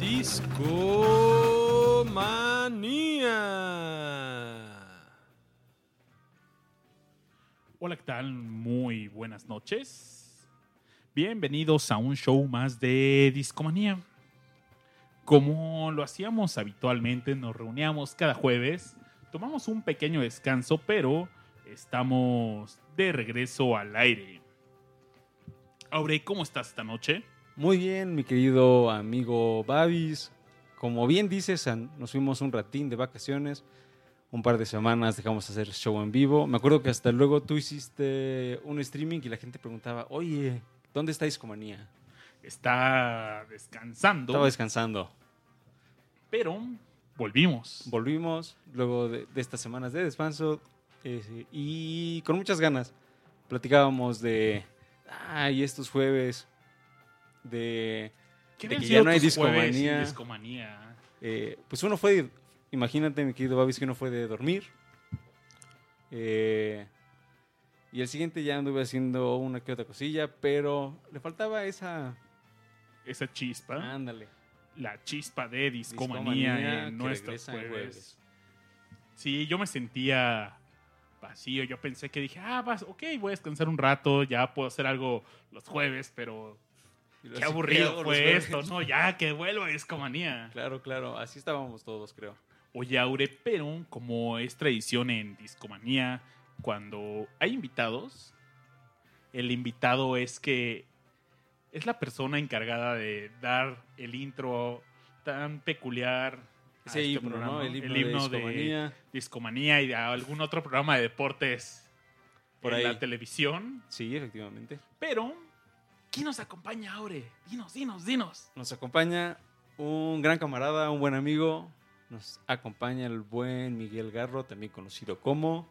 Discomanía. Hola, ¿qué tal? Muy buenas noches. Bienvenidos a un show más de Discomanía. Como lo hacíamos habitualmente, nos reuníamos cada jueves, tomamos un pequeño descanso, pero estamos de regreso al aire. Aure, ¿cómo estás esta noche? Muy bien, mi querido amigo Babis. Como bien dices, nos fuimos un ratín de vacaciones. Un par de semanas dejamos de hacer show en vivo. Me acuerdo que hasta luego tú hiciste un streaming y la gente preguntaba, oye, ¿dónde está Discomanía? Está descansando, Estaba descansando. pero volvimos. Volvimos luego de, de estas semanas de descanso eh, y con muchas ganas. Platicábamos de, ay, estos jueves, de ¿Qué de que ya no hay discomanía. discomanía? Eh, pues uno fue, de- imagínate mi querido Babis, que uno fue de dormir. Eh, y el siguiente ya anduve haciendo una que otra cosilla, pero le faltaba esa... Esa chispa. Ándale. la chispa de discomanía, Discomanía en nuestros jueves. jueves. Sí, yo me sentía vacío. Yo pensé que dije, ah, vas, ok, voy a descansar un rato, ya puedo hacer algo los jueves, pero qué aburrido fue esto, ¿no? Ya que vuelvo a discomanía. Claro, claro, así estábamos todos, creo. Oye, Aure, pero como es tradición en discomanía, cuando hay invitados, el invitado es que es la persona encargada de dar el intro tan peculiar. Ese este himno, programa, ¿no? El himno, de Discomanía. Discomanía y de algún otro programa de deportes Por en ahí. la televisión. Sí, efectivamente. Pero, ¿quién nos acompaña, Aure? Dinos, dinos, dinos. Nos acompaña un gran camarada, un buen amigo. Nos acompaña el buen Miguel Garro, también conocido como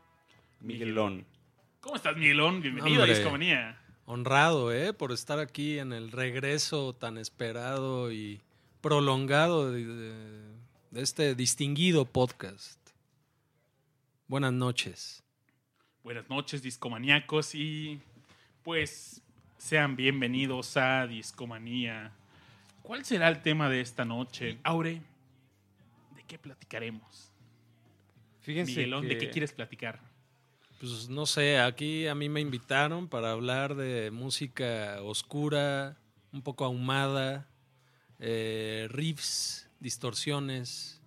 Miguelón. ¿Cómo estás, Miguelón? Bienvenido Hombre. a Discomanía. Honrado, ¿eh? Por estar aquí en el regreso tan esperado y prolongado de, de- de este distinguido podcast. Buenas noches. Buenas noches, discomaníacos, y pues sean bienvenidos a Discomanía. ¿Cuál será el tema de esta noche? Aure, ¿de qué platicaremos? Fíjense Miguelón, ¿de qué quieres platicar? Pues no sé, aquí a mí me invitaron para hablar de música oscura, un poco ahumada, eh, riffs, distorsiones.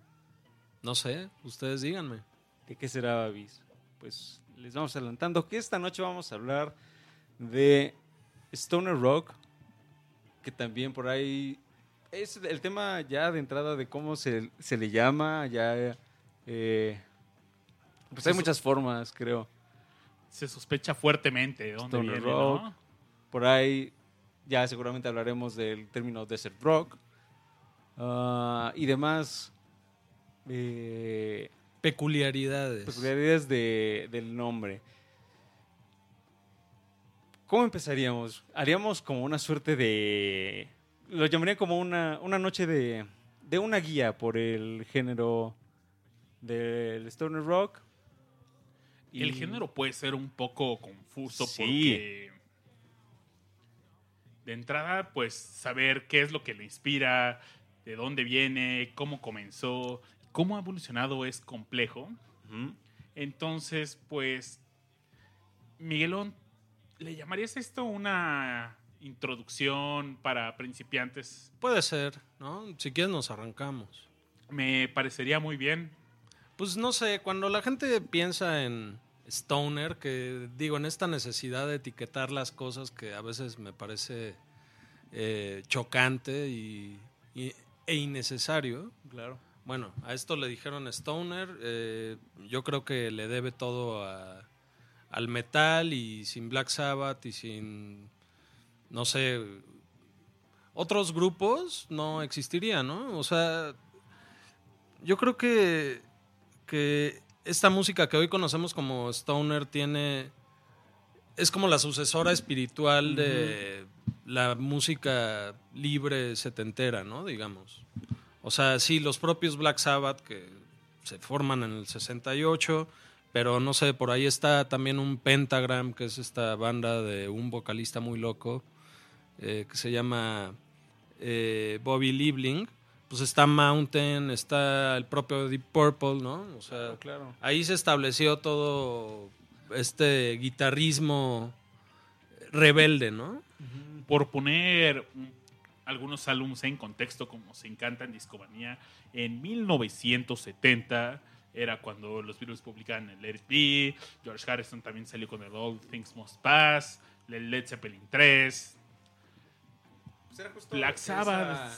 No sé, ustedes díganme. ¿De qué será Babis? Pues les vamos adelantando que esta noche vamos a hablar de Stoner Rock, que también por ahí es el tema ya de entrada de cómo se, se le llama, ya... eh, pues hay muchas formas, creo. Se sospecha fuertemente de dónde Stoner viene, rock. ¿no? Por ahí ya seguramente hablaremos del término desert rock ah, y demás eh, Peculiaridades. peculiaridades de- del nombre. ¿Cómo empezaríamos? Haríamos como una suerte de... Lo llamaría como una, una noche de, de una guía por el género del stoner rock. El Y- género puede ser un poco confuso Sí. porque de entrada, pues saber qué es lo que le inspira, de dónde viene, cómo comenzó, cómo ha evolucionado es complejo. Entonces, pues, Miguelón, ¿le llamarías esto una introducción para principiantes? Puede ser, ¿no? Si quieres nos arrancamos. Me parecería muy bien. Pues no sé, cuando la gente piensa en stoner, que digo, en esta necesidad de etiquetar las cosas que a veces me parece eh, chocante y, y- e innecesario. Claro. Bueno, a esto le dijeron stoner, eh, yo creo que le debe todo a- al metal y sin Black Sabbath y sin, no sé, otros grupos no existirían, ¿no? O sea, yo creo que, que esta música que hoy conocemos como stoner tiene, es como la sucesora espiritual de la música libre setentera, ¿no? Digamos. O sea, sí, los propios Black Sabbath que se forman en el 68, Pero no sé, por ahí está también un Pentagram, que es esta banda de un vocalista muy loco, eh, que se llama eh, Bobby Liebling. Pues está Mountain, está el propio Deep Purple, ¿no? O sea, claro. ahí se estableció todo este guitarrismo rebelde, ¿no? Por poner algunos álbumes en contexto, como se encanta en Discomanía, en 1970 era cuando los Beatles publicaban el Let It Be, George Harrison también salió con el All Things Must Pass, el Led Zeppelin 3, Pues era justo Black esa- Sabbath.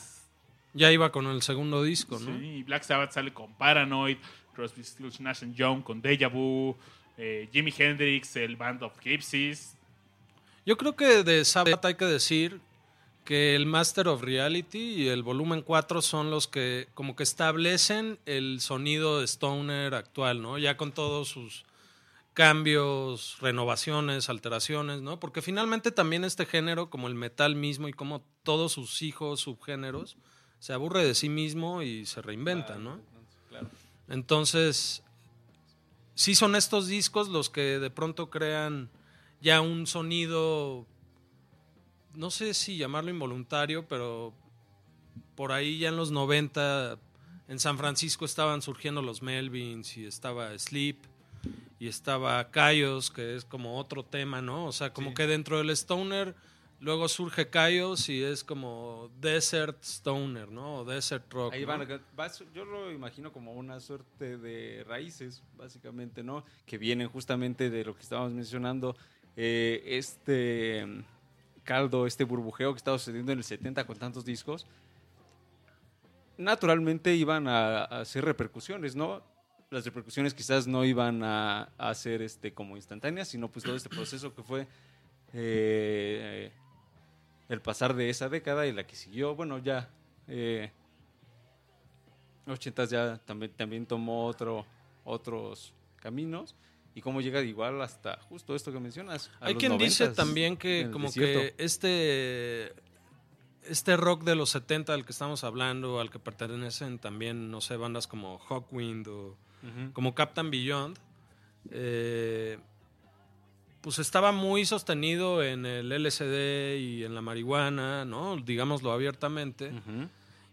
Ya iba con el segundo disco, ¿no? Sí, Black Sabbath sale con Paranoid, Crosby, Stills, Nash and Young con Deja Vu, eh, Jimi Hendrix, el Band of Gypsies. Yo creo que de Sabbath hay que decir que el Master of Reality y el volumen 4 son los que como que establecen el sonido de Stoner actual, ¿no? Ya con todos sus cambios, renovaciones, alteraciones, ¿no? Porque finalmente también este género, como el metal mismo y como todos sus hijos, subgéneros, se aburre de sí mismo y se reinventa, ¿no? Entonces, sí son estos discos los que de pronto crean ya un sonido, no sé si llamarlo involuntario, pero por ahí ya en los 90 en San Francisco estaban surgiendo los Melvins y estaba Sleep y estaba Cayos, que es como otro tema, ¿no? O sea, como Sí. que dentro del Stoner luego surge Cayos y es como Desert Stoner, ¿no? O Desert Rock. Ahí ¿no? van, yo lo imagino como una suerte de raíces, básicamente, ¿no? Que vienen justamente de lo que estábamos mencionando, eh, este caldo, este burbujeo que estaba sucediendo en el 70 con tantos discos. Naturalmente iban a, a hacer repercusiones, ¿no? Las repercusiones quizás no iban a, a ser este, como instantáneas, sino pues todo este proceso que fue eh, el pasar de esa década y la que siguió, bueno, ya eh, 80 ya también, también tomó otro, otros caminos y cómo llega igual hasta justo esto que mencionas. Hay los quien dice 90s, también que como desierto. que este este rock de los 70 al que estamos hablando, al que pertenecen también, no sé, bandas como Hawkwind o como Captain Beyond, eh, pues estaba muy sostenido en el LSD y en la marihuana, ¿no? Digámoslo abiertamente. Ujú.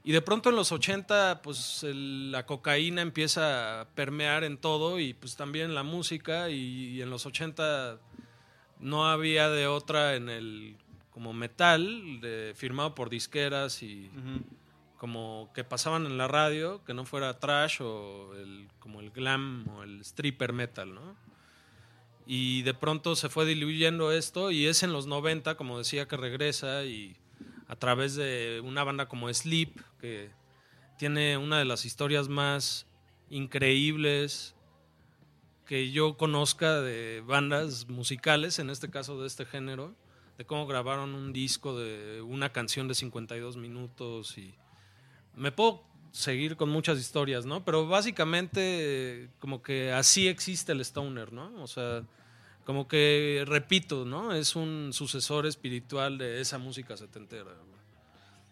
Y de pronto en los 80, pues el- la cocaína empieza a permear en todo y pues también la música y, y en los 80 no había de otra en el como metal de, firmado por disqueras y como que pasaban en la radio que no fuera trash o el, como el glam o el stripper metal, ¿no? Y de pronto se fue diluyendo esto y es en los 90, como decía, que regresa y a través de una banda como Sleep, que tiene una de las historias más increíbles que yo conozca de bandas musicales, en este caso de este género, de cómo grabaron un disco de una canción de 52 minutos y me puedo seguir con muchas historias, ¿no? Pero básicamente como que así existe el stoner, ¿no? O sea, como que repito, ¿no? Es un sucesor espiritual de esa música setentera.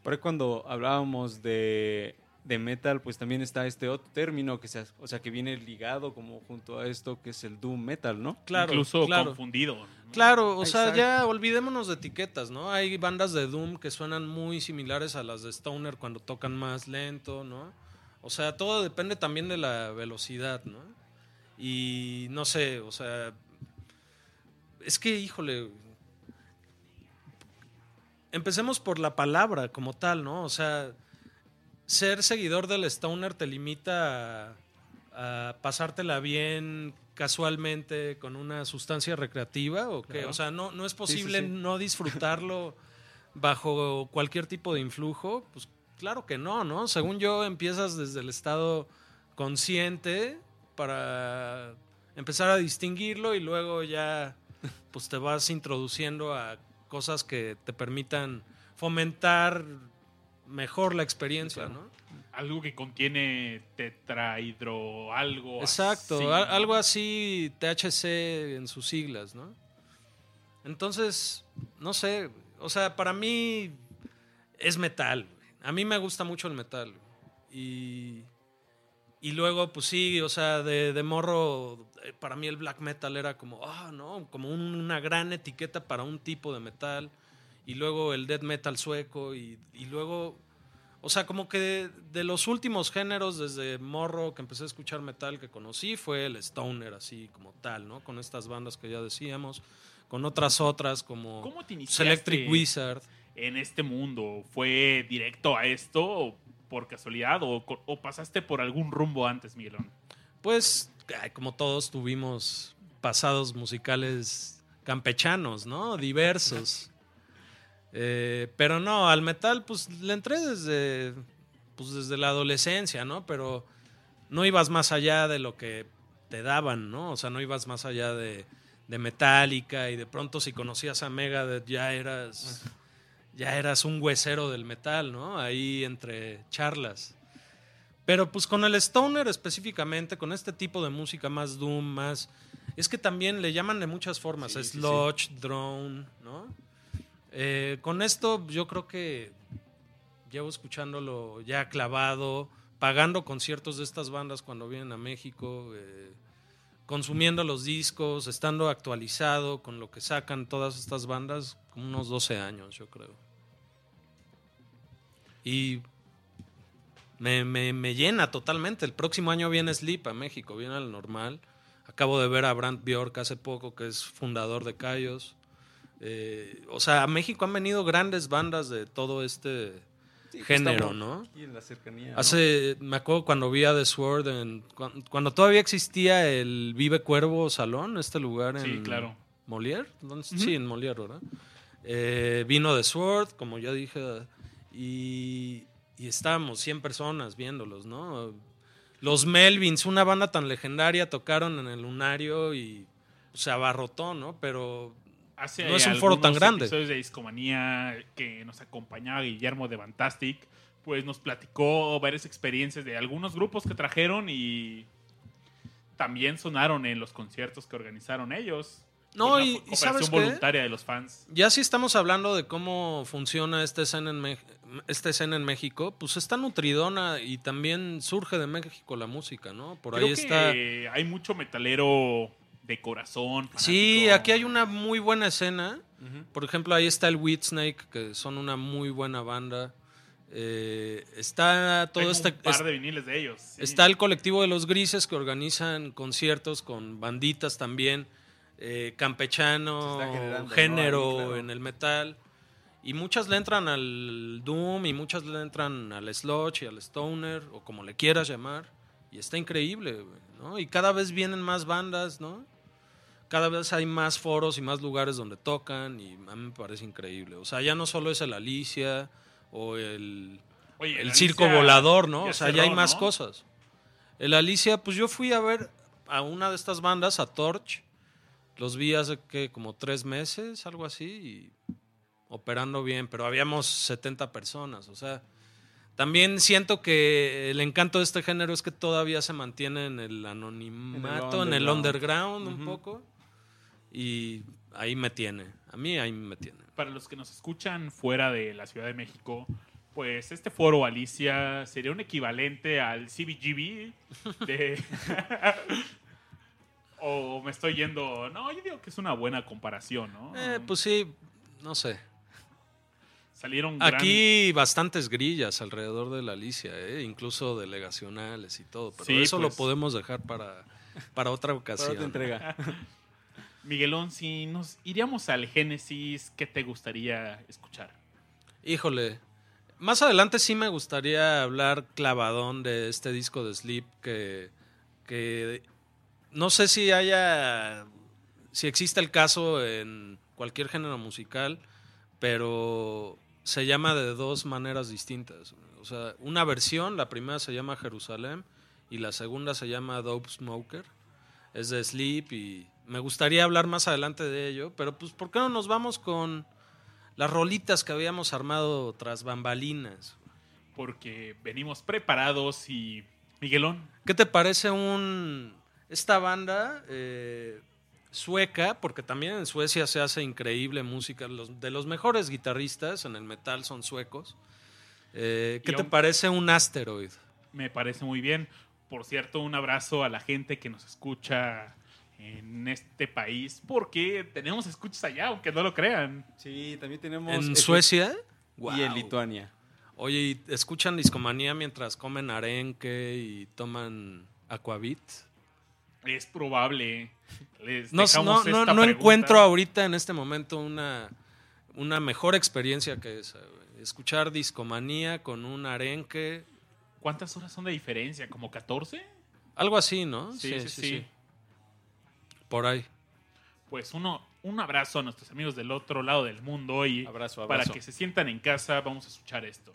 Por ahí cuando hablábamos de, de metal, pues también está este otro término que se, o sea, que viene ligado como junto a esto que es el doom metal, ¿no? Claro, Incluso claro. confundido. ¿no? Claro, o sea, ya olvidémonos de etiquetas, ¿no? Hay bandas de Doom que suenan muy similares a las de Stoner cuando tocan más lento, ¿no? O sea, todo depende también de la velocidad, ¿no? Y no sé, o sea, es que, híjole, empecemos por la palabra como tal, ¿no? O sea, ser seguidor del Stoner te limita a, a pasártela bien casualmente con una sustancia recreativa o qué? Claro. O sea, no, no es sí, posible sí. no disfrutarlo bajo cualquier tipo de influjo. Pues claro que no, ¿no? Según yo, empiezas desde el estado consciente para empezar a distinguirlo y luego ya pues te vas introduciendo a cosas que te permitan fomentar mejor la experiencia, Claro. ¿no? Algo que contiene tetrahidro, algo Exacto, algo así, THC en sus siglas, ¿no? Entonces, no sé, o sea, para mí es metal. A mí me gusta mucho el metal. Y, y luego, pues sí, o sea, de, de morro, eh, para mí el black metal era como, ah, ¿no? Como un- una gran etiqueta para un tipo de metal. Y luego el death metal sueco. Y, y luego, o sea, como que de, de los últimos géneros, desde morro que empecé a escuchar metal que conocí, fue el stoner, así como tal, ¿no? Con estas bandas que ya decíamos. Con otras otras como ¿Cómo te Electric Wizard. en este mundo? ¿Fue directo a esto por casualidad o, o pasaste por algún rumbo antes, Miguelón? Pues, como todos tuvimos pasados musicales campechanos, ¿no? Diversos. Eh, pero no, al metal, pues le entré desde, pues, desde la adolescencia, ¿no? Pero no ibas más allá de lo que te daban, ¿no? O sea, no ibas más allá de, de Metallica y de pronto si conocías a Megadeth ya eras, ya eras un huesero del metal, ¿no? Ahí entre charlas. Pero pues con el stoner específicamente, con este tipo de música más doom, más... Es que también le llaman de muchas formas, Sí, sí, sí. sludge, drone, ¿no? Eh, con esto yo creo que llevo escuchándolo ya clavado, pagando conciertos de estas bandas cuando vienen a México, eh, consumiendo los discos, estando actualizado con lo que sacan todas estas bandas, como unos 12 años yo creo. Y me, me- me llena totalmente. El próximo año viene Sleep a México, viene al normal. Acabo de ver a Brant Bjork hace poco, que es fundador de Cayos. Eh, o sea, a México han venido grandes bandas de todo este Sí, género, ¿no? aquí en la cercanía. ¿no? Hace, me acuerdo cuando vi a The Sword, en, cuan- cuando, todavía existía el Vive Cuervo Salón, este lugar en Sí, claro. Molière. ¿Dónde- Sí, en Molière, ¿verdad? Eh, vino The Sword, como ya dije, y, y estábamos 100 personas viéndolos, ¿no? Los Melvins, una banda tan legendaria, tocaron en el Lunario y se abarrotó, ¿no? Pero Hace No es un foro tan grande. episodios de Discomanía que nos acompañaba Guillermo de Fantastic, pues nos platicó varias experiencias de algunos grupos que trajeron y también sonaron en los conciertos que organizaron ellos. No, una y- ¿sabes qué? voluntaria de los fans. Ya si estamos hablando de cómo funciona esta escena en, Me- esta escena en México, pues está nutridona y también surge de México la música, ¿no? Por Creo ahí está... hay mucho metalero de corazón. Sí, aquí hay una muy buena escena. Por ejemplo, ahí está el Whitsnake, que son una muy buena banda. Eh, está todo Tengo este... un par es- de viniles de ellos. sí. Está el colectivo de los grises que organizan conciertos con banditas también, eh, campechano, género claro. en el metal. Y muchas le entran al Doom y muchas le entran al Sludge y al Stoner, o como le quieras llamar. Y está increíble, ¿no? Y cada vez vienen más bandas, ¿no? Cada vez hay más foros y más lugares donde tocan y a mí me parece increíble. O sea, ya no solo es el Alicia o el Oye, el circo volador, ¿no? o sea, cerró, ya hay más ¿no? cosas. El Alicia, pues yo fui a ver a una de estas bandas, a Torch. Los vi hace que como tres meses, algo así, y operando bien, pero habíamos 70 personas. O sea, también siento que el encanto de este género es que todavía se mantiene en el anonimato, en el underground, underground. un poco. Y ahí me tiene. A mí ahí me tiene. Para los que nos escuchan fuera de la Ciudad de México, pues este foro Alicia sería un equivalente al CBGB de... o me estoy yendo... No, yo digo que es una buena comparación, ¿no? Eh, pues sí, no sé. Salieron gran- Aquí bastantes grillas alrededor de la Alicia, ¿eh? incluso delegacionales y todo, pero Sí, eso lo pues. podemos dejar para, para otra Para ocasión. otra entrega. Miguelón, si nos iríamos al Génesis, ¿qué te gustaría escuchar? Híjole, más adelante sí me gustaría hablar clavadón de este disco de Sleep que, que no sé si haya, si existe el caso en cualquier género musical, pero se llama de dos maneras distintas. O sea, una versión, la primera se llama Jerusalén y la segunda se llama Dope Smoker. Es de Sleep y me gustaría hablar más adelante de ello, pero pues ¿por qué no nos vamos con las rolitas que habíamos armado tras bambalinas? Porque venimos preparados y... Miguelón, ¿Qué te parece un esta banda eh, sueca? Porque también en Suecia se hace increíble música. Los, de los mejores guitarristas en el metal son suecos. Eh, ¿Qué Y te parece un Asteroid? me parece muy bien. Por cierto, un abrazo a la gente que nos escucha en este país, porque tenemos escuchas allá, aunque no lo crean. Sí, también tenemos... ¿En Suecia? Y en Lituania. Oye, ¿y escuchan discomanía mientras comen arenque y toman aquavit? Es probable. Les No, esta encuentro ahorita en este momento una, una mejor experiencia que esa. Escuchar discomanía con un arenque, ¿Cuántas horas son de diferencia? ¿Como 14? algo así, ¿no? Sí, sí, sí. Por ahí. Pues uno, un abrazo a nuestros amigos del otro lado del mundo y Abrazo, para abrazo. que se sientan en casa vamos a escuchar esto.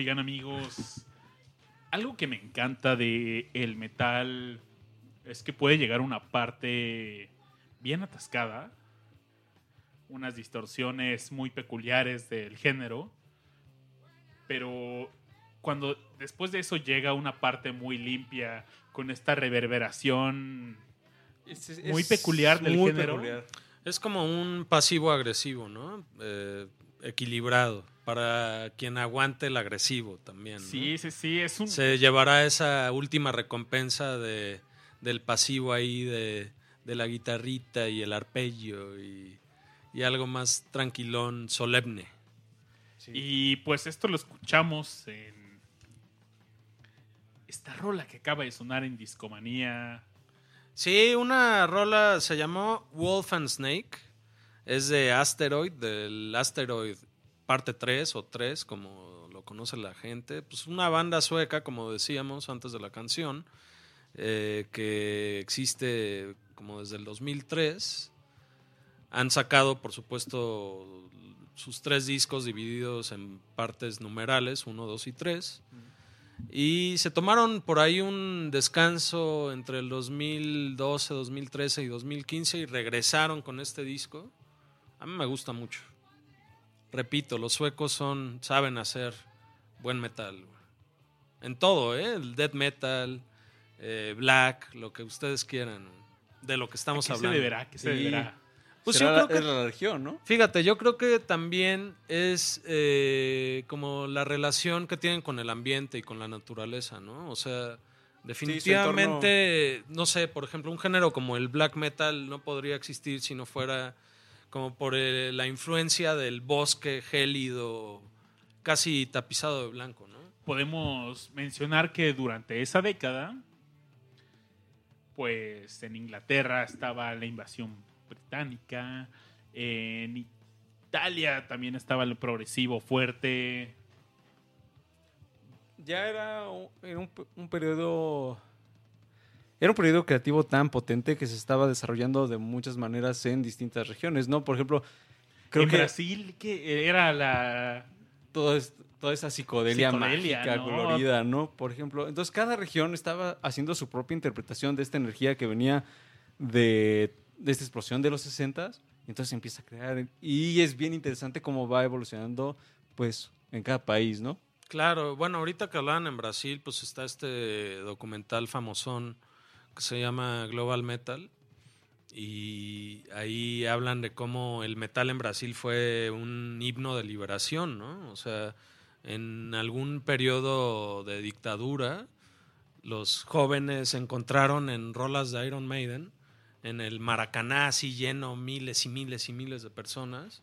Oigan amigos, algo que me encanta de el metal es que puede llegar a una parte bien atascada, unas distorsiones muy peculiares del género, pero cuando después de eso llega una parte muy limpia con esta reverberación Es- es- Muy es peculiar del muy género. peculiar. Es como un pasivo agresivo, ¿no? Eh, equilibrado. Para quien aguante el agresivo también. ¿no? Sí, sí, sí, es un... Se llevará esa última recompensa de, del pasivo ahí de, de la guitarrita y el arpegio y, y algo más tranquilón, solemne. Sí. Y pues esto lo escuchamos en esta rola que acaba de sonar en Discomanía. Sí, una rola se llamó Wolf and Snake. Es de Asteroid, del Asteroid parte 3 o 3, como lo conoce la gente. Pues una banda sueca, como decíamos antes de la canción, eh, que existe como desde el 2003. Han sacado, por supuesto, sus tres discos divididos en partes numerales, 1, 2 y 3. Y se tomaron por ahí un descanso entre el 2012, 2013 y 2015 y regresaron con este disco. A mí me gusta mucho. Repito, los suecos son saben hacer buen metal. En todo, ¿eh? El death metal, eh, black, lo que ustedes quieran. De lo que estamos ¿Qué se hablando. deberá? ¿Qué se Sí. deberá? Pues Será yo la- creo que es la región, ¿no? Fíjate, yo creo que también es eh, como la relación que tienen con el ambiente y con la naturaleza, ¿no? O sea, definitivamente, no sé, por ejemplo, un género como el black metal no podría existir si no fuera como por eh, la influencia del bosque gélido, casi tapizado de blanco, ¿no? Podemos mencionar que durante esa década, pues en Inglaterra estaba la invasión británica, en Italia también estaba el progresivo fuerte. Ya era un, era un, pe- un periodo. Era un periodo creativo tan potente que se estaba desarrollando de muchas maneras en distintas regiones, ¿no? Por ejemplo, creo en que Brasil, que era la... todo toda esa psicodelia, Psicodelia, mágica, ¿no? colorida, ¿no? Por ejemplo, entonces cada región estaba haciendo su propia interpretación de esta energía que venía de, de esta explosión de los 60 entonces se empieza a crear y es bien interesante cómo va evolucionando pues en cada país, ¿no? Claro, bueno, ahorita que hablaban en Brasil, pues está este documental famosón que se llama Global Metal y ahí hablan de cómo el metal en Brasil fue un himno de liberación, ¿no? O sea, en algún periodo de dictadura, los jóvenes encontraron en rolas de Iron Maiden, en el Maracaná así lleno, miles y miles y miles de personas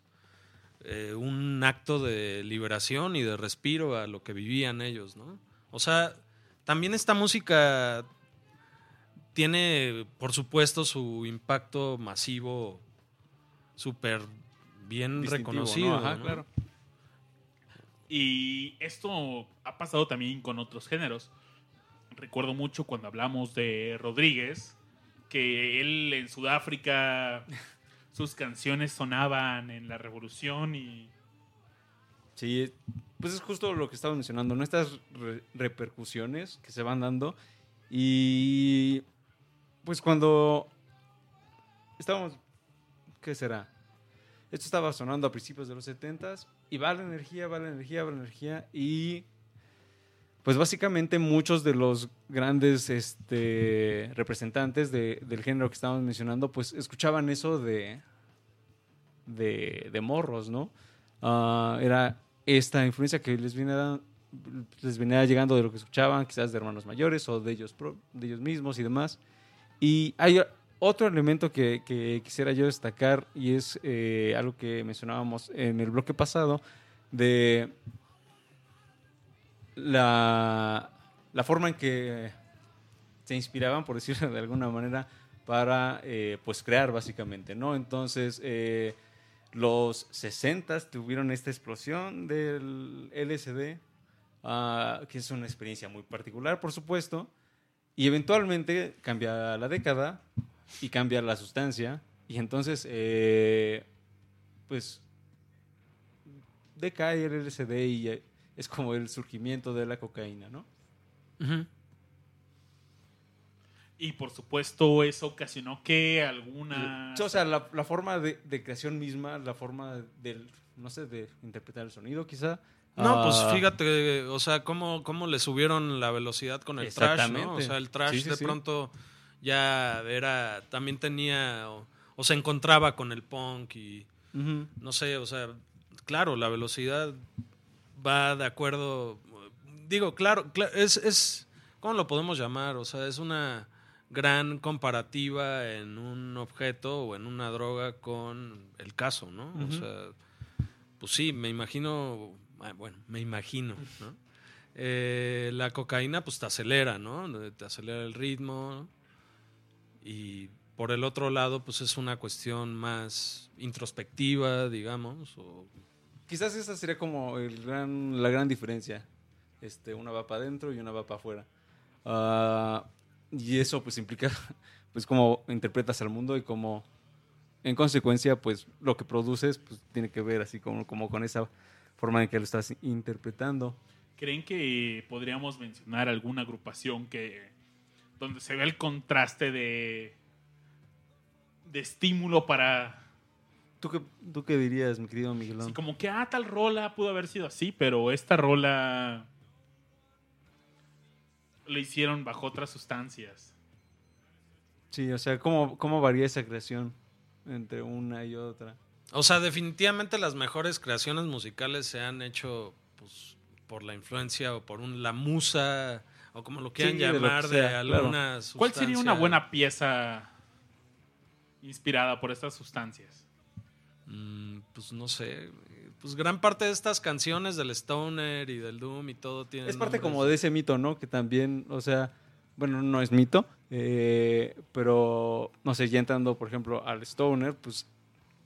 eh, un acto de liberación y de respiro a lo que vivían ellos, ¿no? O sea, también esta música tiene, por supuesto, su impacto masivo súper bien Distintivo, ¿no? reconocido. Ajá, ¿no? claro. Y esto ha pasado también con otros géneros. Recuerdo mucho cuando hablamos de Rodríguez, que él en Sudáfrica sus canciones sonaban en la revolución y Sí, es- pues es justo lo que estaba mencionando, ¿no? Estas re- repercusiones que se van dando. Y pues cuando estábamos, ¿qué será? Esto estaba sonando a principios de los 70s y va la energía, va la energía, va la energía y pues básicamente muchos de los grandes este, representantes de- del género que estábamos mencionando pues escuchaban eso de, de, de morros, ¿no? Ah, era esta influencia que les venía, les venía llegando de lo que escuchaban, quizás de hermanos mayores o de ellos, de ellos mismos y demás. Y hay otro elemento que, quisiera yo destacar y es eh, algo que mencionábamos en el bloque pasado de la, la forma en que se inspiraban, por decirlo de alguna manera, para eh, pues crear básicamente, ¿no? Entonces, eh, los 60 tuvieron esta explosión del LSD, ah, que es una experiencia muy particular, por supuesto, y eventualmente cambia la década y cambia la sustancia, y entonces, eh, pues, decae el LSD y, es como el surgimiento de la cocaína, ¿no? Y por supuesto, eso ocasionó que alguna. O sea, la, la forma de, de creación misma, la forma del, no sé, de interpretar el sonido, quizá. No, pues Ah, fíjate, o sea, cómo, cómo le subieron la velocidad con el trash, ¿no? O sea, el trash Sí, sí, de sí. pronto ya era, también tenía, o, o se encontraba con el punk y, no sé, o sea, claro, la velocidad va de acuerdo, digo, claro, cla- es, es, ¿cómo lo podemos llamar? O sea, es una gran comparativa en un objeto o en una droga con el caso, ¿no? O sea, pues sí, me imagino, bueno, me imagino, ¿no? Eh, la cocaína pues te acelera, ¿no? Te acelera el ritmo y por el otro lado pues es una cuestión más introspectiva, digamos, o Quizás esa sería como el gran, la gran diferencia. Este, una va para adentro y una va para afuera. Ah, y eso pues implica pues cómo interpretas al mundo y cómo en consecuencia pues lo que produces pues tiene que ver así como, como con esa forma en que lo estás interpretando. ¿Creen que podríamos mencionar alguna agrupación que donde se ve el contraste de de estímulo para ¿Tú qué, ¿Tú qué dirías, mi querido Miguelón? como que ah tal rola pudo haber sido así, pero esta rola lo hicieron bajo otras sustancias. Sí, o sea, ¿cómo, ¿cómo varía esa creación entre una y otra? O sea, definitivamente las mejores creaciones musicales se han hecho pues, por la influencia o por un, la musa o como lo quieran Sí, de que llamar de, sea, claro. alguna ¿Cuál sería una buena pieza inspirada por estas sustancias? Mm, pues no sé. Pues gran parte de estas canciones del Stoner y del Doom y todo tienen. Es parte nombres- como de ese mito, ¿no? Que también, o sea, bueno, no es mito, eh, pero, no sé, ya entrando, por ejemplo, al Stoner, pues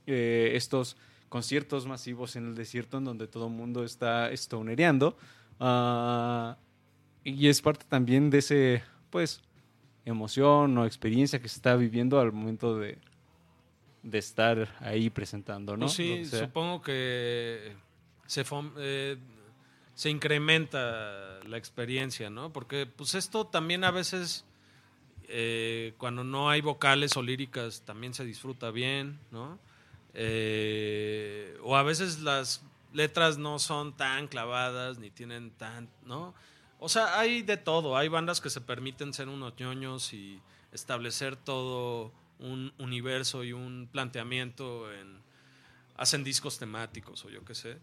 eh, estos conciertos masivos en el desierto en donde todo el mundo está stonereando, ah, y es parte también de ese, pues, emoción o experiencia que se está viviendo al momento de, de estar ahí presentando, ¿no? Pues sí, supongo que se, eh, se incrementa la experiencia, ¿no? Porque pues esto también a veces, eh, cuando no hay vocales o líricas, también se disfruta bien, ¿no? Eh, o a veces las letras no son tan clavadas ni tienen tan, ¿no? O sea, hay de todo. Hay bandas que se permiten ser unos ñoños y establecer todo un universo y un planteamiento en hacen discos temáticos o yo qué sé.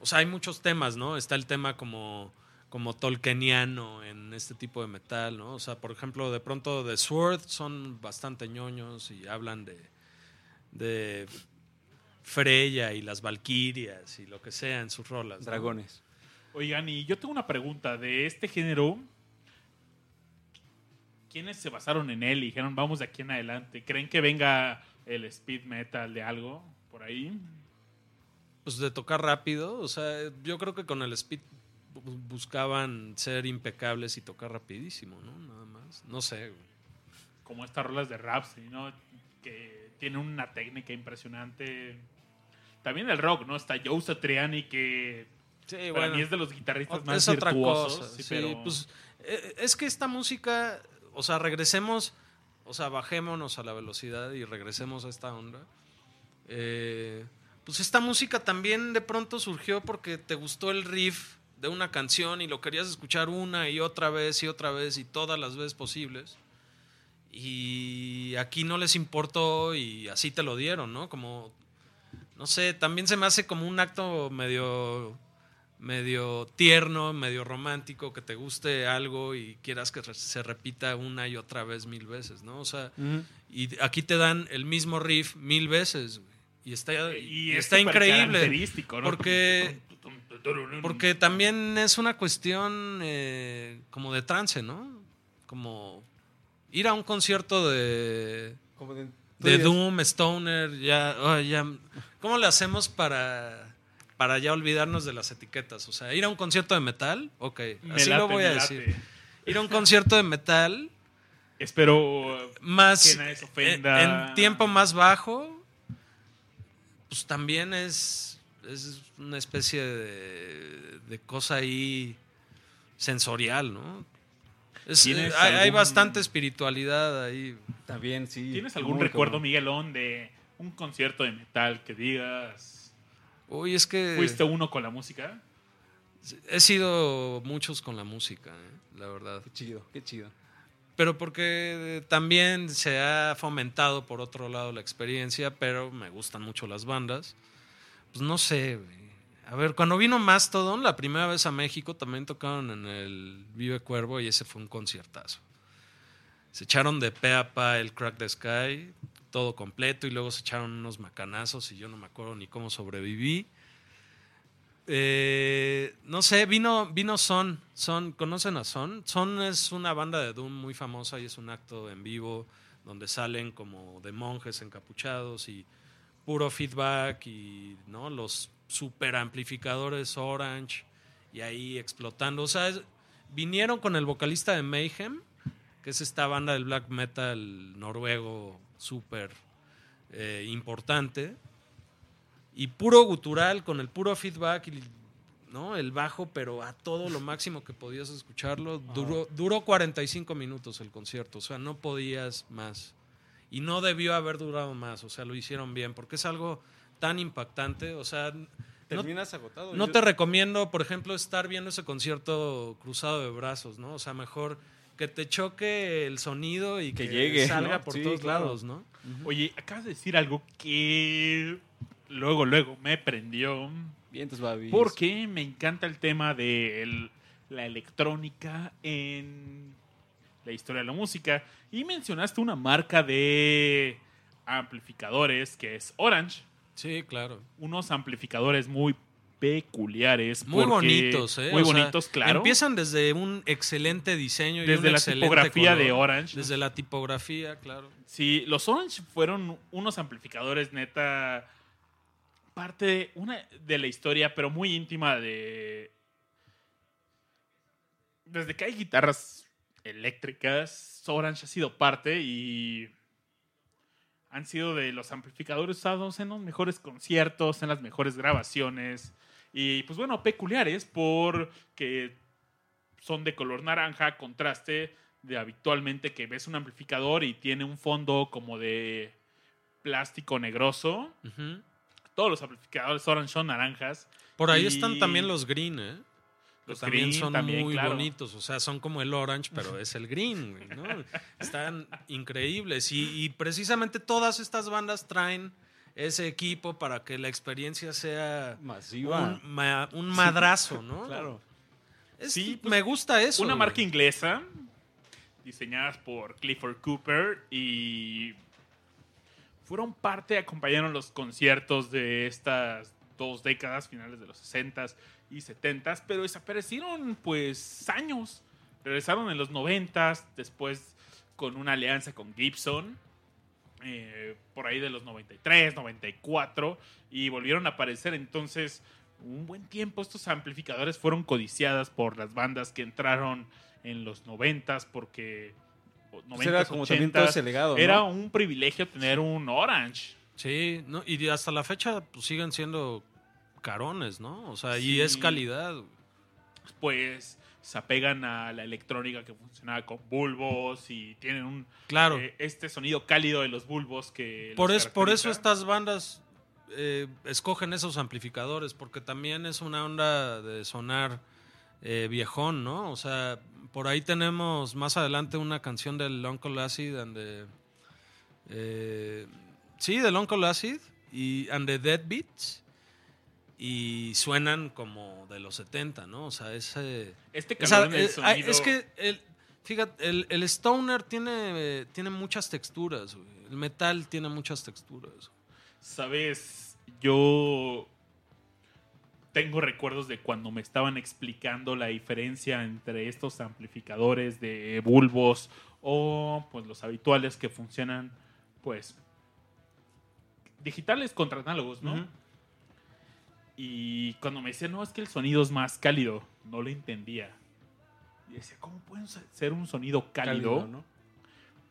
O sea, hay muchos temas, ¿no? Está el tema como como tolkieniano en este tipo de metal, ¿no? O sea, por ejemplo, de pronto The Sword son bastante ñoños y hablan de de Freya y las Valquirias y lo que sea en sus rolas. ¿no? Dragones. Oigan, y yo tengo una pregunta de este género. ¿Quiénes se basaron en él y dijeron vamos de aquí en adelante? ¿Creen que venga el speed metal de algo por ahí? Pues de tocar rápido, o sea, yo creo que con el speed bu- buscaban ser impecables y tocar rapidísimo, ¿no? Nada más. No sé. Como estas rolas de Rhapsody, ¿no? Que tiene una técnica impresionante. También el rock, ¿no? Está Joe Satriani que Sí, para bueno. mí es de los guitarristas más es otra cosa. sí, sí, pero- pues eh, es que esta música, o sea, regresemos, o sea, bajémonos a la velocidad y regresemos a esta onda. Eh, pues esta música también de pronto surgió porque te gustó el riff de una canción y lo querías escuchar una y otra vez y otra vez y todas las veces posibles. Y aquí no les importó y así te lo dieron, ¿no? Como, no sé, también se me hace como un acto medio medio tierno, medio romántico, que te guste algo y quieras que se repita una y otra vez mil veces, ¿no? O sea, y aquí te dan el mismo riff mil veces, güey. Y está, y y es está increíble. característico, ¿no? Porque, porque también es una cuestión eh, como de trance, ¿no? Como ir a un concierto de, Como de, de Doom, Stoner, ya, oh, ya. ¿Cómo le hacemos para, para ya olvidarnos de las etiquetas? O sea, ir a un concierto de metal, ok, Me así late, lo voy a late. decir. Ir a un concierto de metal Espero más Que nadie se ofenda. en, en tiempo más bajo, pues también es es una especie de, de cosa ahí sensorial, ¿no? Es- ¿Tienes eh, hay, hay algún- bastante espiritualidad ahí. También, sí. ¿Tienes algún muy recuerdo, cabrón. Miguelón, de un concierto de metal que digas, Uy, es que fuiste uno con la música? he sido muchos con la música, ¿eh? la verdad. Qué chido, qué chido. Pero porque también se ha fomentado por otro lado la experiencia, pero me gustan mucho las bandas. Pues no sé, güey. A ver, cuando vino Mastodon la primera vez a México, también tocaron en el Vive Cuervo y ese fue un conciertazo. Se echaron de pe a pa el Crack the Sky, todo completo, y luego se echaron unos macanazos y yo no me acuerdo ni cómo sobreviví. Eh, no sé, vino, vino Son. Son. ¿Conocen a Son? Son es una banda de Doom muy famosa y es un acto en vivo donde salen como de monjes encapuchados y puro feedback y ¿no? los super amplificadores Orange y ahí explotando. O sea, es- vinieron con el vocalista de Mayhem, que es esta banda del black metal noruego súper eh, importante y puro gutural con el puro feedback y ¿no? el bajo, pero a todo lo máximo que podías escucharlo. Duró, duró 45 minutos el concierto, o sea, no podías más. Y no debió haber durado más, o sea, lo hicieron bien, porque es algo tan impactante, o sea, no, Terminas agotado. no Yo- te recomiendo, por ejemplo, estar viendo ese concierto cruzado de brazos, ¿no? O sea, mejor que te choque el sonido y que, Que llegue, salga ¿no? por Sí, todos claro. lados, ¿no? Oye, acabas de decir algo que luego, luego me prendió. Vientos. Porque me encanta el tema de el- la electrónica en la historia de la música. Y mencionaste una marca de amplificadores que es Orange. Sí, claro. Unos amplificadores muy peculiares. Muy bonitos, ¿eh? Muy O sea, bonitos, claro. Empiezan desde un excelente diseño y Desde un la tipografía color. de Orange. Desde la tipografía, claro. Sí, los Orange fueron unos amplificadores neta parte de una de la historia, pero muy íntima de desde que hay guitarras eléctricas, Orange ha sido parte y han sido de los amplificadores usados en los mejores conciertos, en las mejores grabaciones y pues bueno, peculiares porque son de color naranja, contraste de habitualmente que ves un amplificador y tiene un fondo como de plástico negroso. Todos los amplificadores Orange son naranjas. Por ahí Y- están también los green, ¿eh? Los también green son también, muy claro. bonitos. O sea, son como el orange, pero es el green, güey, ¿no? Están increíbles. Y, y precisamente todas estas bandas traen ese equipo para que la experiencia sea Masiva. un, ma- un madrazo, ¿no? Claro. Es- Sí, pues, me gusta eso. Una güey. marca inglesa diseñadas por Clifford Cooper y fueron parte, acompañaron los conciertos de estas dos décadas, finales de los 60s y 70s, pero desaparecieron pues años. Regresaron en los 90s, después con una alianza con Gibson, eh, por ahí de los 93, 94, y volvieron a aparecer entonces un buen tiempo. Estos amplificadores fueron codiciadas por las bandas que entraron en los 90s porque... Pues 90s, era como también todo 80s, ese legado. ¿no? era un privilegio tener un Orange. Sí, no, y hasta la fecha pues, siguen siendo carones, ¿no? O sea, y es calidad. Pues se apegan a la electrónica que funcionaba con bulbos y tienen un Claro. eh, este sonido cálido de los bulbos que Por, es, por eso estas bandas eh, escogen esos amplificadores, porque también es una onda de sonar eh, viejón, ¿no? O sea, por ahí tenemos más adelante una canción del Uncle Acid eh, sí, del Uncle Acid y and the Deadbeats y suenan como de los 70, ¿no? O sea, ese... este Esa- el eh, sonido es que, el, fíjate, el, el stoner tiene, tiene muchas texturas, güey. El metal tiene muchas texturas. Sabes, yo tengo recuerdos de cuando me estaban explicando la diferencia entre estos amplificadores de bulbos o pues los habituales que funcionan pues digitales contra análogos, ¿no? Y cuando me decían, no, es que el sonido es más cálido, no lo entendía. Y decía, ¿cómo puede ser un sonido cálido? Cálido, ¿no?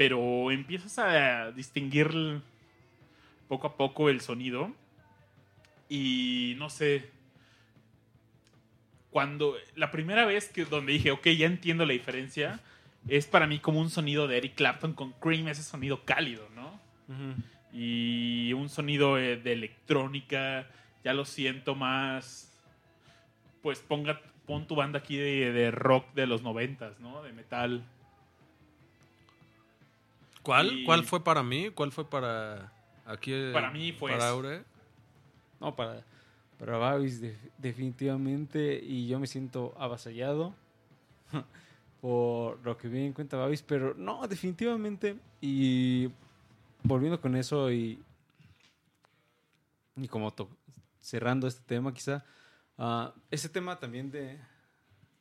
pero empiezas a distinguir poco a poco el sonido Y no sé. Cuando. La primera vez que donde dije, ok, ya entiendo la diferencia. Es para mí como un sonido de Eric Clapton con Cream, ese sonido cálido, ¿no? Y un sonido eh, de electrónica. Ya lo siento más. Pues ponga, pon tu banda aquí de, de rock de los noventas, ¿no? De metal. ¿Cuál? Y- ¿Cuál fue para mí? ¿Cuál fue para aquí? eh, Para mí fue Para ese. Aure. No, para, para Babis de- definitivamente. Y yo me siento avasallado por lo que viene en cuenta Babis. Pero no, definitivamente. Y volviendo con eso y, y como to- cerrando este tema quizá. ah, ese tema también de,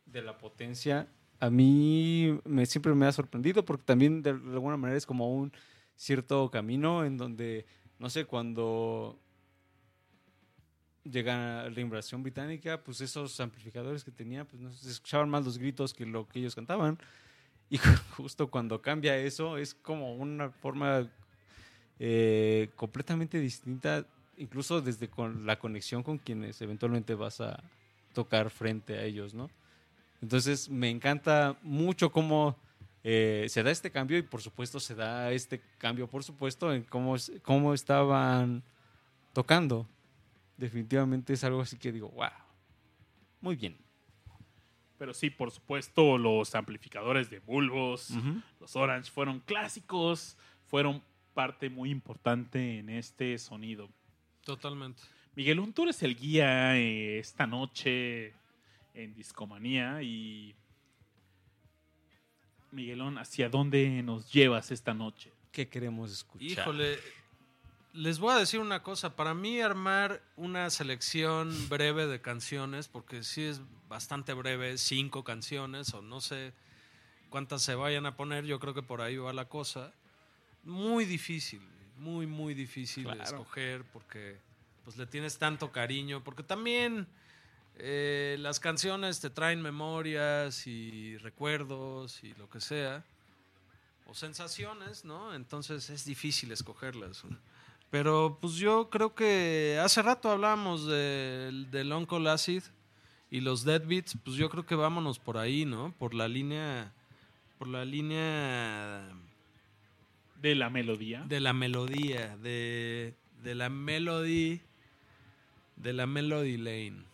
de la potencia. A mí me, siempre me ha sorprendido porque también de alguna manera es como un cierto camino en donde, no sé, cuando llega la invasión británica, pues esos amplificadores que tenía, pues no se escuchaban más los gritos que lo que ellos cantaban. Y justo cuando cambia eso, es como una forma eh, completamente distinta, incluso desde con la conexión con quienes eventualmente vas a tocar frente a ellos, ¿no? Entonces me encanta mucho cómo eh, se da este cambio y por supuesto se da este cambio, por supuesto, en cómo, cómo estaban tocando. Definitivamente es algo así que digo, wow, muy bien. Pero sí, por supuesto, los amplificadores de bulbos, los Orange, fueron clásicos, fueron parte muy importante en este sonido. Totalmente. Miguelón, tú eres el guía eh, esta noche en Discomanía y... Miguelón, ¿hacia dónde nos llevas esta noche? ¿Qué queremos escuchar? Híjole, les voy a decir una cosa. Para mí armar una selección breve de canciones, porque sí es bastante breve, cinco canciones o no sé cuántas se vayan a poner, yo creo que por ahí va la cosa. Muy difícil, muy, muy difícil Claro. escoger porque pues le tienes tanto cariño, porque también eh, las canciones te traen memorias y recuerdos y lo que sea o sensaciones, ¿no? Entonces es difícil escogerlas. Pero pues yo creo que hace rato hablamos del, del Uncle Acid y los Deadbeats, pues yo creo que vámonos por ahí, ¿no? Por la línea, por la línea De la melodía. de la melodía, de, de la melody, de la melody lane.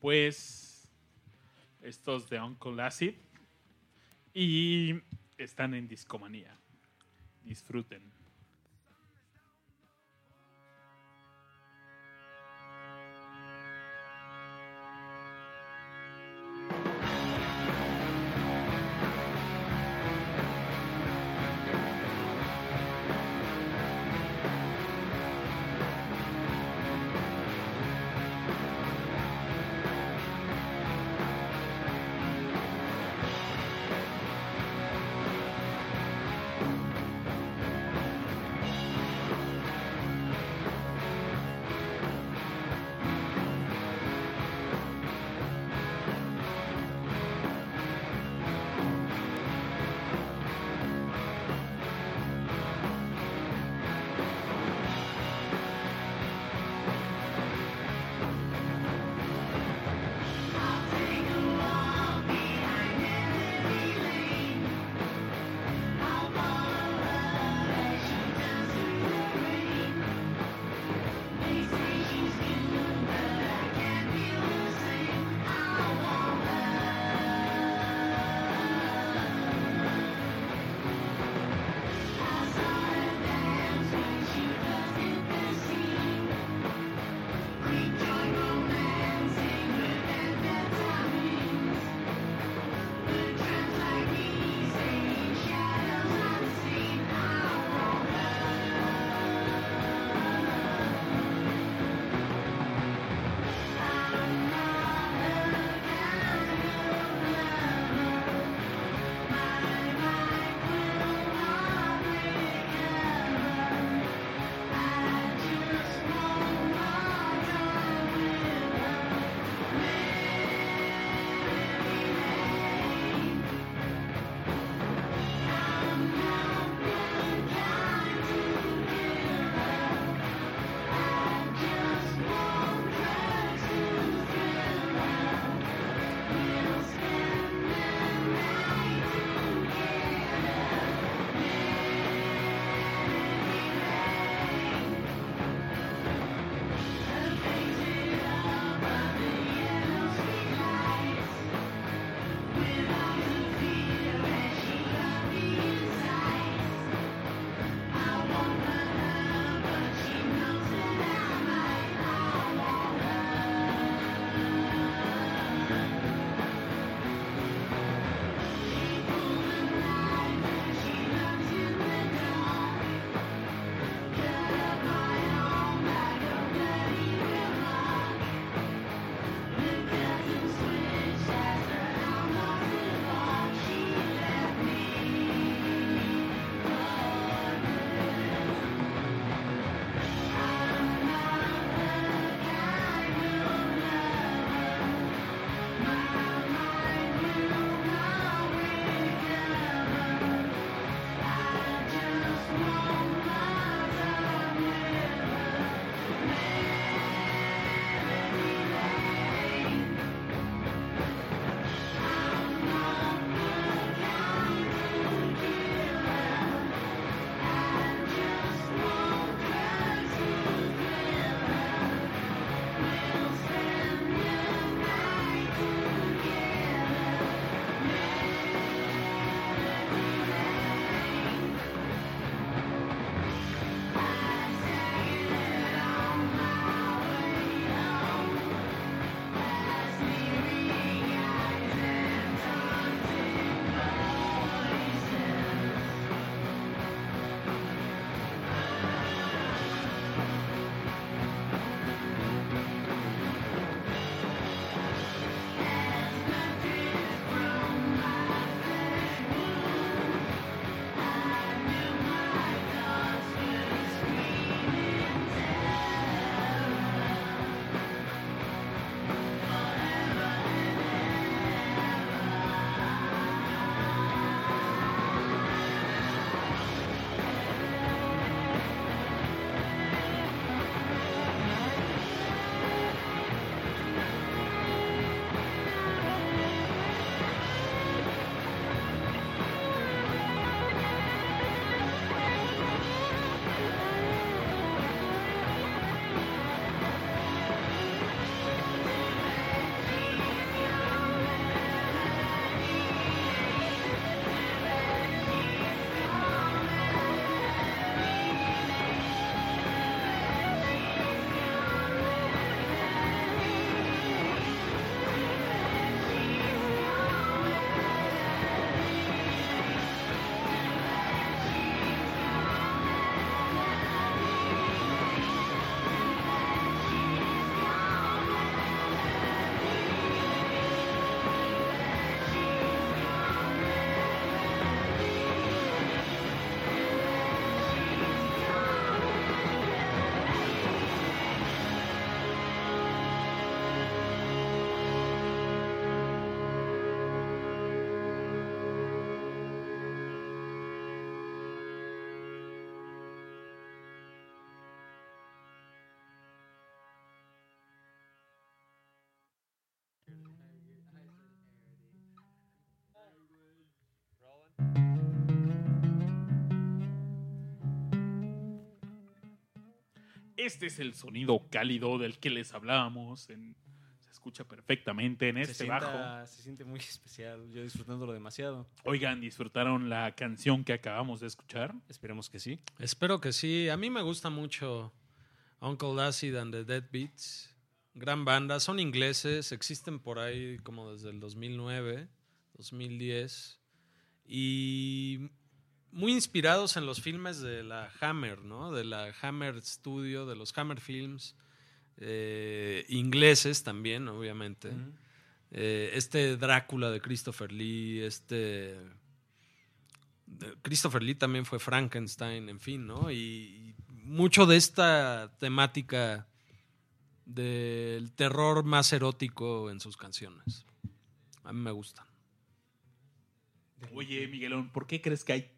Pues estos de Uncle Acid y están en Discomanía. Disfruten. Este es el sonido cálido del que les hablábamos. en- se escucha perfectamente en Se, este sienta- bajo. se siente muy especial, yo disfrutándolo demasiado. Oigan, ¿disfrutaron la canción que acabamos de escuchar? Esperemos que sí. Espero que sí. A mí me gusta mucho Uncle Acid and the Dead Beats. Gran banda. Son ingleses. Existen por ahí como desde el 2009, 2010. Y muy inspirados en los filmes de la Hammer, ¿no? De la Hammer Studio, de los Hammer Films. eh, ingleses también, obviamente. Eh, este Drácula de Christopher Lee, este... Christopher Lee también fue Frankenstein, en fin, ¿no? Y, y mucho de esta temática del terror más erótico en sus canciones. A mí me gustan. Oye, Miguelón, ¿por qué crees que hay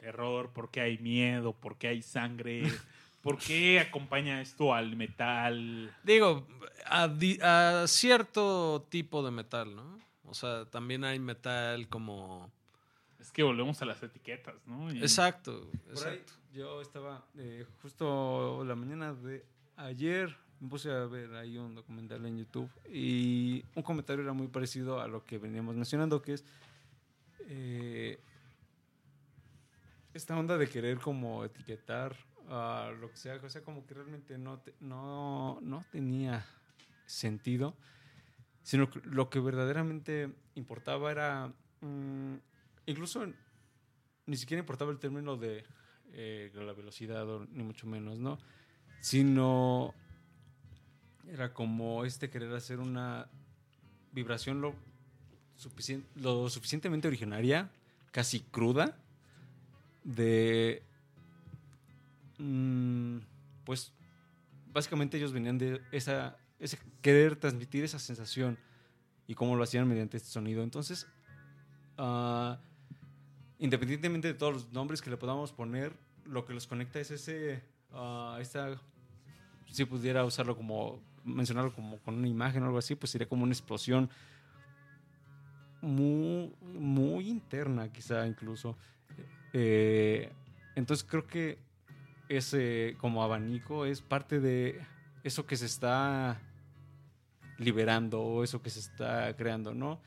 terror? ¿Por qué hay miedo? ¿Por qué hay sangre? ¿Por qué acompaña esto al metal? Digo, a, cierto tipo de metal, ¿no? O sea, también hay metal como... Es que volvemos a las etiquetas, ¿no? Y- Exacto, Por ahí, exacto. yo estaba eh, justo la mañana de ayer, me puse a ver ahí un documental en YouTube y un comentario era muy parecido a lo que veníamos mencionando, que es eh, esta onda de querer como etiquetar lo que sea, o sea, como que realmente no, te- no, no tenía sentido, sino que lo que verdaderamente importaba era, mm, incluso ni siquiera importaba el término de eh, la velocidad, ni mucho menos, ¿no? Sino era como este querer hacer una vibración lo, lo suficientemente originaria, casi cruda, de... mm, pues básicamente ellos venían de esa, ese querer transmitir esa sensación y cómo lo hacían mediante este sonido. Entonces, ah, independientemente de todos los nombres que le podamos poner, lo que los conecta es ese, ah, esta, si pudiera usarlo como, mencionarlo como con una imagen o algo así, pues sería como una explosión muy, muy interna, quizá incluso. Eh, entonces creo que ese como abanico es parte de eso que se está liberando o eso que se está creando, ¿no?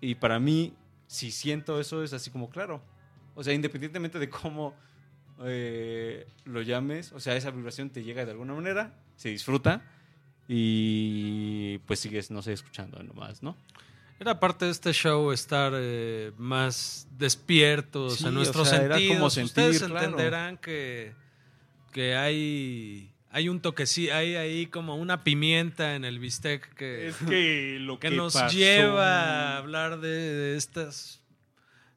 Y para mí, si siento eso, es así como claro. O sea, independientemente de cómo eh, lo llames, o sea, esa vibración te llega de alguna manera, se disfruta y pues sigues, no sé, escuchando nomás, ¿no? Era parte de este show estar eh, más despiertos Sí, en o nuestros sea, era sentidos. como sentir, Ustedes claro. entenderán que, que hay, hay un toquecito, hay ahí como una pimienta en el bistec que, Es que lo que que nos pasó- lleva a hablar de, de estas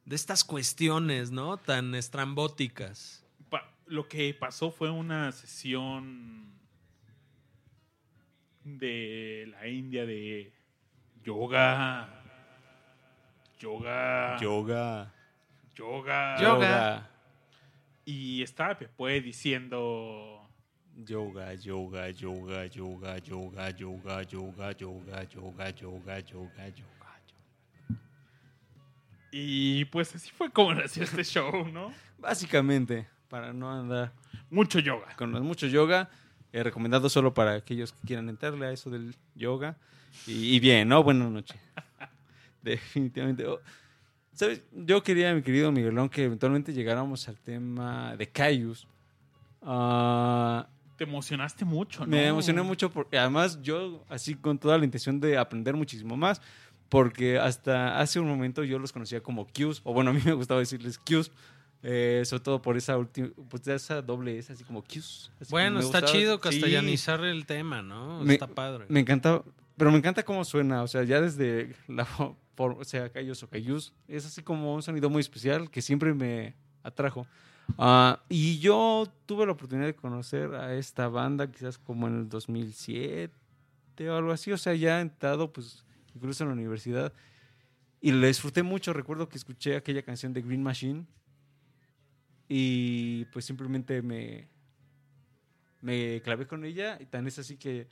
de estas cuestiones, ¿no? Tan estrambóticas. pa- lo que pasó fue una sesión de la India de yoga. Yoga. Yoga. Yoga. Yoga. Y estaba Pepe diciendo. Yoga, yoga, yoga, yoga, yoga, yoga, yoga, yoga, yoga, yoga, yoga, yoga. Y pues así fue como nació este show, ¿no? Básicamente, para no andar Mucho yoga. con mucho yoga, eh, recomendado solo para aquellos que quieran entrarle a eso del yoga. Y, y bien, ¿no? Buenas noches. Definitivamente. Oh, ¿Sabes? Yo quería, mi querido Miguelón, que eventualmente llegáramos al tema de Cayus. Ah, Te emocionaste mucho, ¿no? Me emocioné mucho porque además yo así con toda la intención de aprender muchísimo más porque hasta hace un momento yo los conocía como Qs o bueno a mí me gustaba decirles Qs eh, sobre todo por esa última pues esa doble S así como Qs así Bueno, está gustaba. chido Sí, castellanizar el tema, ¿no? Me- está padre. me encanta pero me encanta cómo suena o sea ya desde la por, o sea Cayus o Cayus es así como un sonido muy especial que siempre me atrajo. Ah, y yo tuve la oportunidad de conocer a esta banda quizás como en el 2007 o algo así, o sea, ya entrado pues incluso en la universidad y la disfruté mucho, recuerdo que escuché aquella canción de Green Machine y pues simplemente me me clavé con ella y tan es así que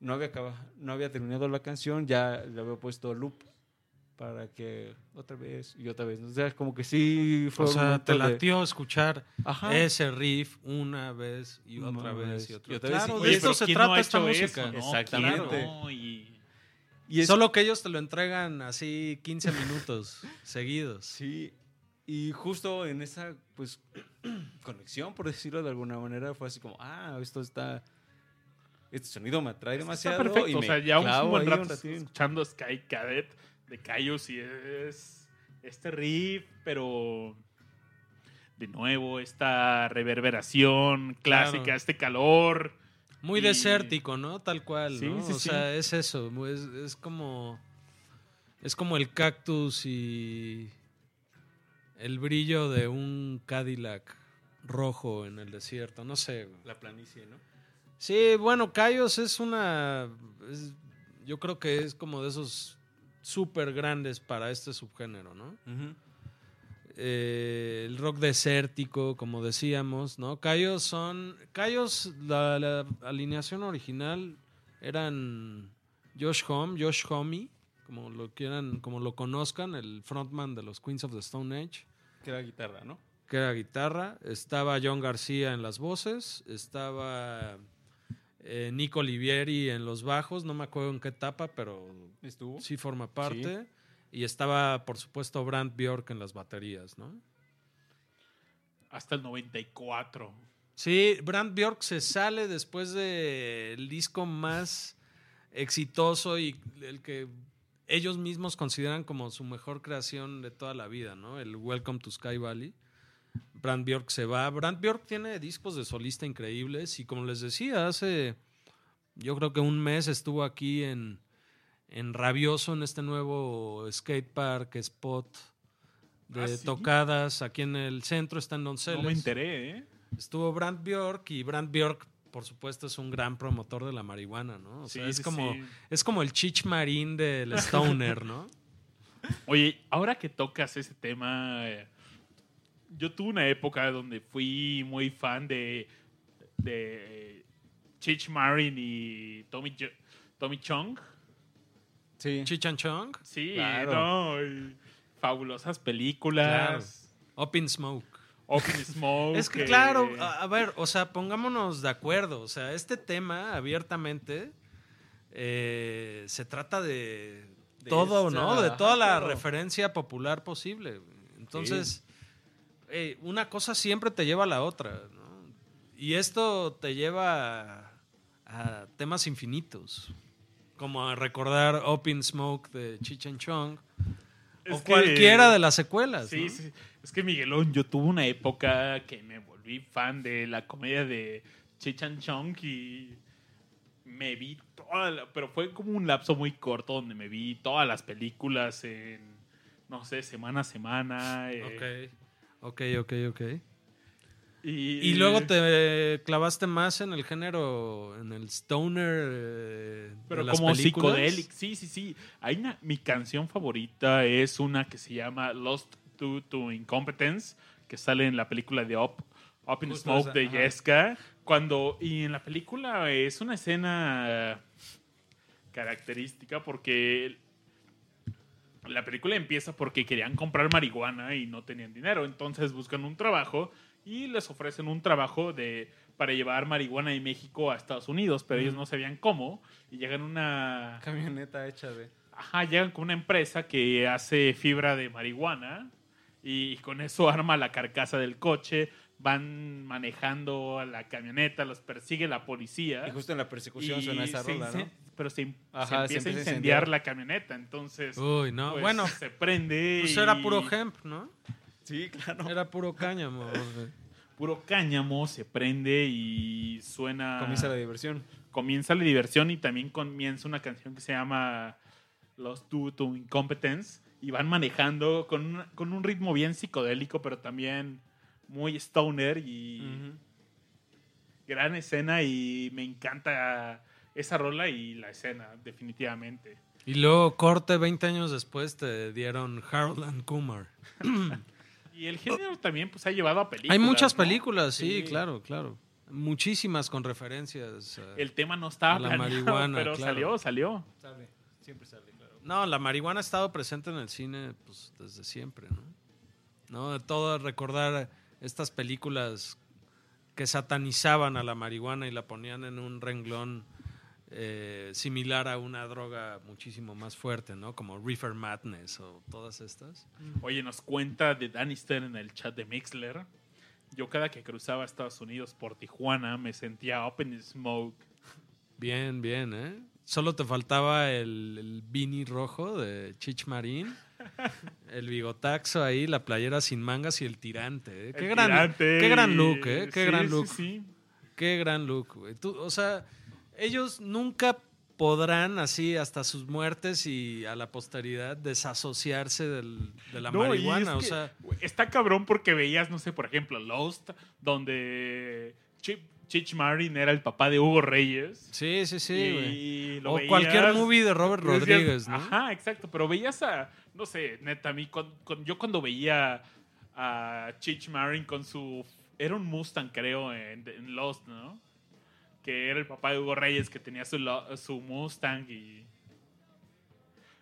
no había acaba- no había terminado la canción, ya le había puesto loop para que otra vez y otra vez. O sea, como que sí fue O sea, te de- latió escuchar Ajá. ese riff una vez y Una otra vez y vez otra y vez. otra vez. Claro, Y de esto se ¿quién no trata esta música. no? Exactamente. Y- Y es- Solo que ellos te lo entregan así 15 minutos seguidos. Sí, y justo en esa, pues, conexión, por decirlo de alguna manera, fue así como, ah, esto está, este sonido me atrae demasiado. Está perfecto. y o me sea, ya un buen rato escuchando Sky Cadet de Cayos y es este riff, pero de nuevo esta reverberación clásica, Claro. este calor. Muy Y- desértico, ¿no? Tal cual, Sí, ¿no? sí, o sí. sea, es eso. Es, es como. Es como el cactus y. El brillo de un Cadillac rojo en el desierto. No sé. güey. La planicie, ¿no? Sí, bueno, Cayos es una. es- yo creo que es como de esos súper grandes para este subgénero, ¿no? Eh, el rock desértico, como decíamos, ¿no? Cayos son. Cayos, la, la alineación original eran Josh Homme, Josh Homme, como lo quieran, como lo conozcan, el frontman de los Queens of the Stone Age, Que era guitarra, ¿no? que era guitarra. Estaba John García en las voces, estaba eh, Nico Olivieri en los bajos, no me acuerdo en qué etapa, pero Estuvo. sí forma parte. Y estaba, por supuesto, Brandt Bjork en las baterías, ¿no? Hasta el 94. Sí, Brandt Bjork se sale después del disco más exitoso y el que ellos mismos consideran como su mejor creación de toda la vida, ¿no? El Welcome to Sky Valley. Brandt Bjork se va. Brandt Bjork tiene discos de solista increíbles y como les decía, hace yo creo que un mes estuvo aquí en, en Rabioso, en este nuevo skate park, spot de ¿Ah, sí? tocadas aquí en el centro, está en Donceles. No me enteré, ¿eh? Estuvo Brandt Bjork y Brandt Bjork, por supuesto, es un gran promotor de la marihuana, ¿no? O sea, Sí, es, sí, como, sí. es como el Chich Marín del Stoner, ¿no? Oye, ahora que tocas ese tema, eh, yo tuve una época donde fui muy fan de, de Chich Marin y Tommy, Jo- Tommy Chong. Sí. Chich and Chong, Sí, Claro. no, y fabulosas películas. Up in Smoke. Open Smoke. Es que, eh, claro, a, a ver, o sea, pongámonos de acuerdo. O sea, este tema, abiertamente, eh, se trata de, De todo, ¿no? De toda la claro. referencia popular posible. Entonces, eh, una cosa siempre te lleva a la otra, ¿no? Y esto te lleva a, a temas infinitos. Como a recordar Open Smoke de Cheech and Chong. es o que- cualquiera de las secuelas. Sí, ¿no? sí. Es que Miguelón, yo tuve una época que me volví fan de la comedia de Chichan Chong y me vi toda la- pero fue como un lapso muy corto donde me vi todas las películas en, no sé, semana a semana. eh, Ok, ok, ok, ok. y, Y luego te clavaste más en el género, en el stoner. eh, Pero de como psicodélico, sí, sí, sí. Hay una, mi canción favorita es una que se llama Lost to, to Incompetence, que sale en la película de Up, Up in Justo Smoke esa, de. Jessica. Cuando, y en la película es una escena característica porque la película empieza porque querían comprar marihuana y no tenían dinero. Entonces buscan un trabajo y les ofrecen un trabajo de para llevar marihuana de México a Estados Unidos, pero ellos no sabían cómo y llegan una Camioneta hecha de. ajá, llegan con una empresa que hace fibra de marihuana y con eso arma la carcasa del coche, van manejando a la camioneta, los persigue la policía. Y justo en la persecución suena esa rola, ¿no? Pero se, Ajá, se empieza a empieza a incendiar incendiar. la camioneta, entonces Uy, no. pues, bueno, se prende pues y- era puro hemp, ¿no? Sí, claro. Era puro cáñamo. puro cáñamo, se prende y suena Comienza la diversión. comienza la diversión y también comienza una canción que se llama Los Due to Incompetence y van manejando con un ritmo bien psicodélico, pero también muy stoner y gran escena y me encanta esa rola y la escena, definitivamente. Y luego, corte, 20 años después, te dieron Harold and Kumar. Y el género también pues ha llevado a películas. Hay muchas ¿no? películas, sí, Sí. claro, claro. Muchísimas con referencias. a- El tema no estaba A la planeado, marihuana, pero claro. salió, salió. Sale, siempre sale, claro. No, la marihuana ha estado presente en el cine pues, desde siempre, ¿no? ¿No? De todo recordar estas películas que satanizaban a la marihuana y la ponían en un renglón eh, similar a una droga muchísimo más fuerte, ¿no? Como Reefer Madness o todas estas. Oye, nos cuenta de Danister en el chat de Mixler. Yo cada que cruzaba Estados Unidos por Tijuana me sentía open smoke. Bien, bien, ¿eh? Solo te faltaba el, el beanie rojo de Chich Marín, el bigotaxo ahí, la playera sin mangas y el tirante. ¿eh? Qué, El gran, tirante qué gran look, ¿eh? Qué sí, gran look. sí. Qué gran look, güey. Tú, O sea, ellos nunca podrán así hasta sus muertes y a la posteridad desasociarse del- de la No, marihuana. es O sea, está cabrón porque veías, no sé, por ejemplo, Lost, donde Chip, Chich Marin era el papá de Hugo Reyes. sí, sí, sí, güey. y lo O veías cualquier movie de Robert decías, Rodríguez, ¿no? Ajá, exacto. Pero veías a, no sé, neta, a mí, yo cuando veía a Chich Marin con su. Era un Mustang, creo, en, en Lost, ¿no? Que era el papá de Hugo Reyes que tenía su, su Mustang y.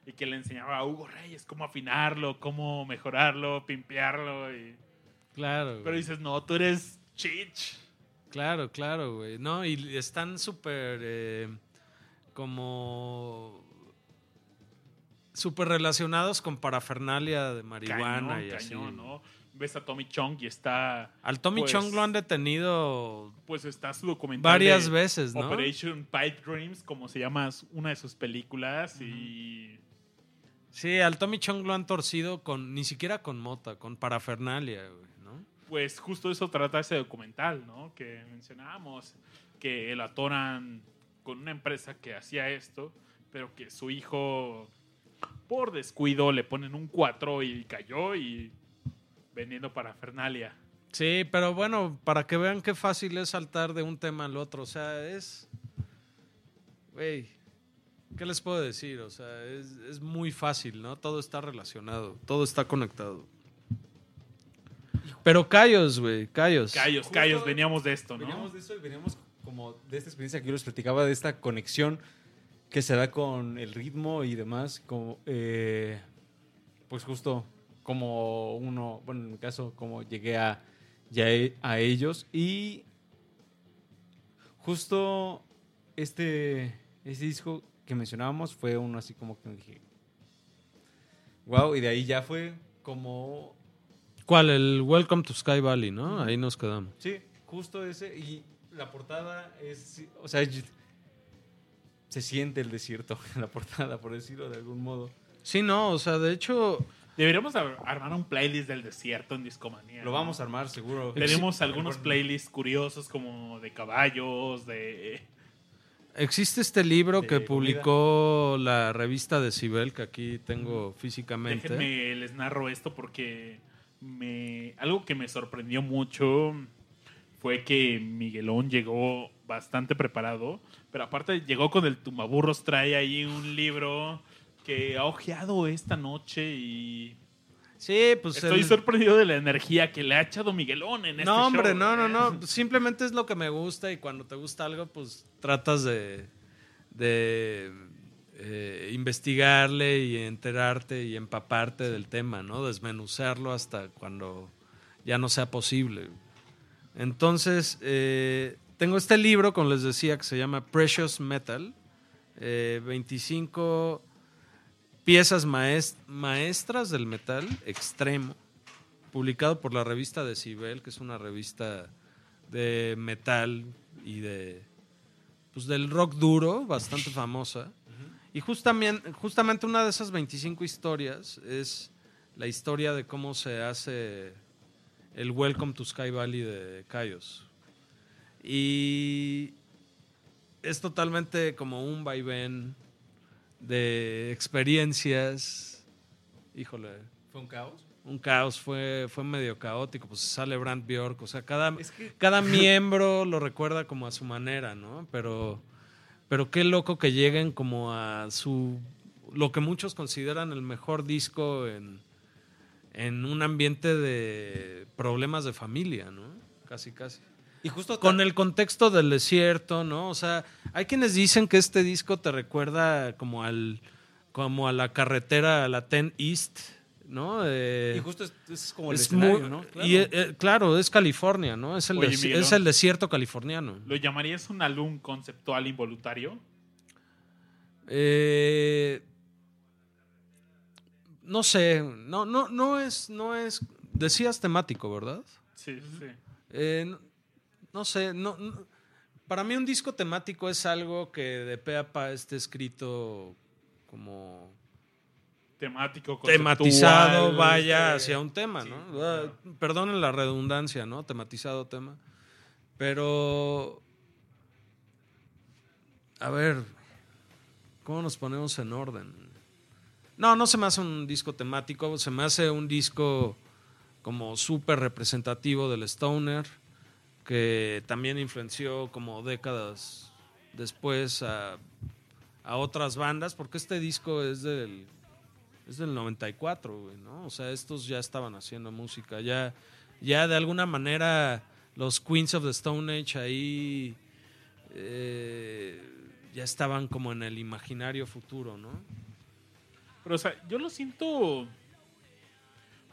Y que le enseñaba a Hugo Reyes cómo afinarlo, cómo mejorarlo, pimpearlo. Y... Claro. güey. Pero dices, no, tú eres Chich. Claro, claro, güey. No, y están súper eh, como súper relacionados con parafernalia de marihuana Cañón, y así. cañón, ¿no? Ves a Tommy Chong y está. Al Tommy Pues- Chong lo han detenido Pues está su documental. varias de veces, ¿no? Operation Pipe Dreams, como se llama una de sus películas. Y. Sí, al Tommy Chong lo han torcido con ni siquiera con mota, con parafernalia, güey, ¿no? Pues justo eso trata ese documental, ¿no? Que mencionábamos. Que lo atoran con una empresa que hacía esto, pero que su hijo, por descuido, le ponen un 4 y cayó y. vendiendo parafernalia. Sí, pero bueno, para que vean qué fácil es saltar de un tema al otro, o sea, es güey, ¿qué les puedo decir? O sea, es, es muy fácil, ¿no? Todo está relacionado, todo está conectado. Pero callos, güey, callos. Callos, Justo callos, veníamos de esto, ¿no? Veníamos de eso y veníamos como de esta experiencia que yo les platicaba, de esta conexión que se da con el ritmo y demás, como, eh, pues justo como uno, bueno, en mi caso, como llegué a, ya e- a ellos y justo este, este disco que mencionábamos fue uno así como que me dije, wow, y de ahí ya fue como ¿Cuál? El Welcome to Sky Valley, ¿no? Ahí nos quedamos. Sí, justo ese. Y la portada es. O sea, se siente el desierto en la portada, por decirlo de algún modo. Sí, no, o sea, de hecho, Deberíamos ar- armar un playlist del desierto en Discomanía. Lo ¿no? vamos a armar, seguro. Tenemos algunos playlists curiosos como de caballos, de... existe este libro De que comida. publicó la revista de Cibel, que aquí tengo físicamente. Déjenme les narro esto porque me algo que me sorprendió mucho fue que Miguelón llegó bastante preparado, pero aparte llegó con el tumbaburros, trae ahí un libro que ha ojeado esta noche y Sí, pues estoy el- sorprendido de la energía que le ha echado Miguelón en este No, hombre, show, no, no, ¿eh? no. Simplemente es lo que me gusta y cuando te gusta algo, pues tratas de, de eh, investigarle y enterarte y empaparte del tema, ¿no? Desmenuzarlo hasta cuando ya no sea posible. Entonces, eh, tengo este libro, como les decía, que se llama Precious Metal. eh, 25 piezas maest- maestras del metal extremo publicado por la revista Decibel, que es una revista de metal y de pues del rock duro, bastante famosa. Y justamente, justamente una de esas 25 historias es la historia de cómo se hace el Welcome to Sky Valley de Cayos. Y es totalmente como un vaivén de experiencias. Híjole, ¿Fue un caos? un caos, fue, fue medio caótico, pues sale Brand Bjork, o sea, cada, Es que- cada miembro lo recuerda como a su manera, ¿no? Pero, pero qué loco que lleguen como a su, lo que muchos consideran el mejor disco en, en un ambiente de problemas de familia, ¿no? Casi, casi. Y justo Con el contexto del desierto, ¿no? O sea, hay quienes dicen que este disco te recuerda como al como a la carretera, a la 10 East, ¿no? Eh, Y justo es, es como el es escenario, muy- ¿no? Claro. Y eh, claro, es California, ¿no? Es el, Oye, es el desierto californiano. ¿Lo llamarías un álbum conceptual involuntario? Eh, no sé, no, no, no es, no es. Decías temático, ¿verdad? Sí, sí. Eh, no, sé, no, no- para mí un disco temático es algo que de pe a pa esté escrito como Temático, tematizado, vaya hacia un tema, sí, ¿no? Ah, claro. Perdonen la redundancia, ¿no? Tematizado tema. Pero, a ver, ¿cómo nos ponemos en orden? No, no se me hace un disco temático, se me hace un disco como súper representativo del Stoner, que también influenció como décadas después a, a otras bandas, porque este disco es del, es del 94, güey, ¿no? O sea, estos ya estaban haciendo música, ya, ya de alguna manera los Queens of the Stone Age ahí eh, ya estaban como en el imaginario futuro, ¿no? Pero, o sea, yo lo siento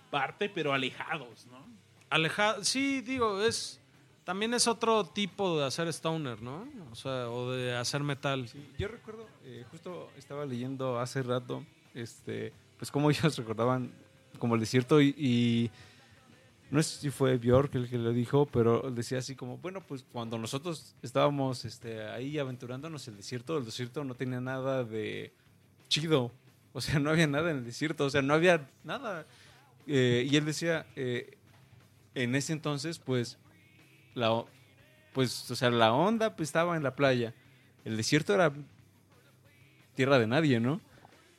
parte, pero alejados, ¿no? Alejado, sí, digo, es también es otro tipo de hacer stoner, ¿no? O sea, o de hacer metal. Sí, yo recuerdo, eh, justo estaba leyendo hace rato, este, pues cómo ellos recordaban como el desierto y, no sé si fue Björk el que lo dijo, pero decía así como, bueno, pues cuando nosotros estábamos este, ahí aventurándonos el desierto, el desierto no tenía nada de chido, o sea, no había nada en el desierto, o sea, no había nada. Eh, y él decía, eh, en ese entonces, pues, la, pues, o sea, la onda pues, estaba en la playa. El desierto era tierra de nadie, ¿no?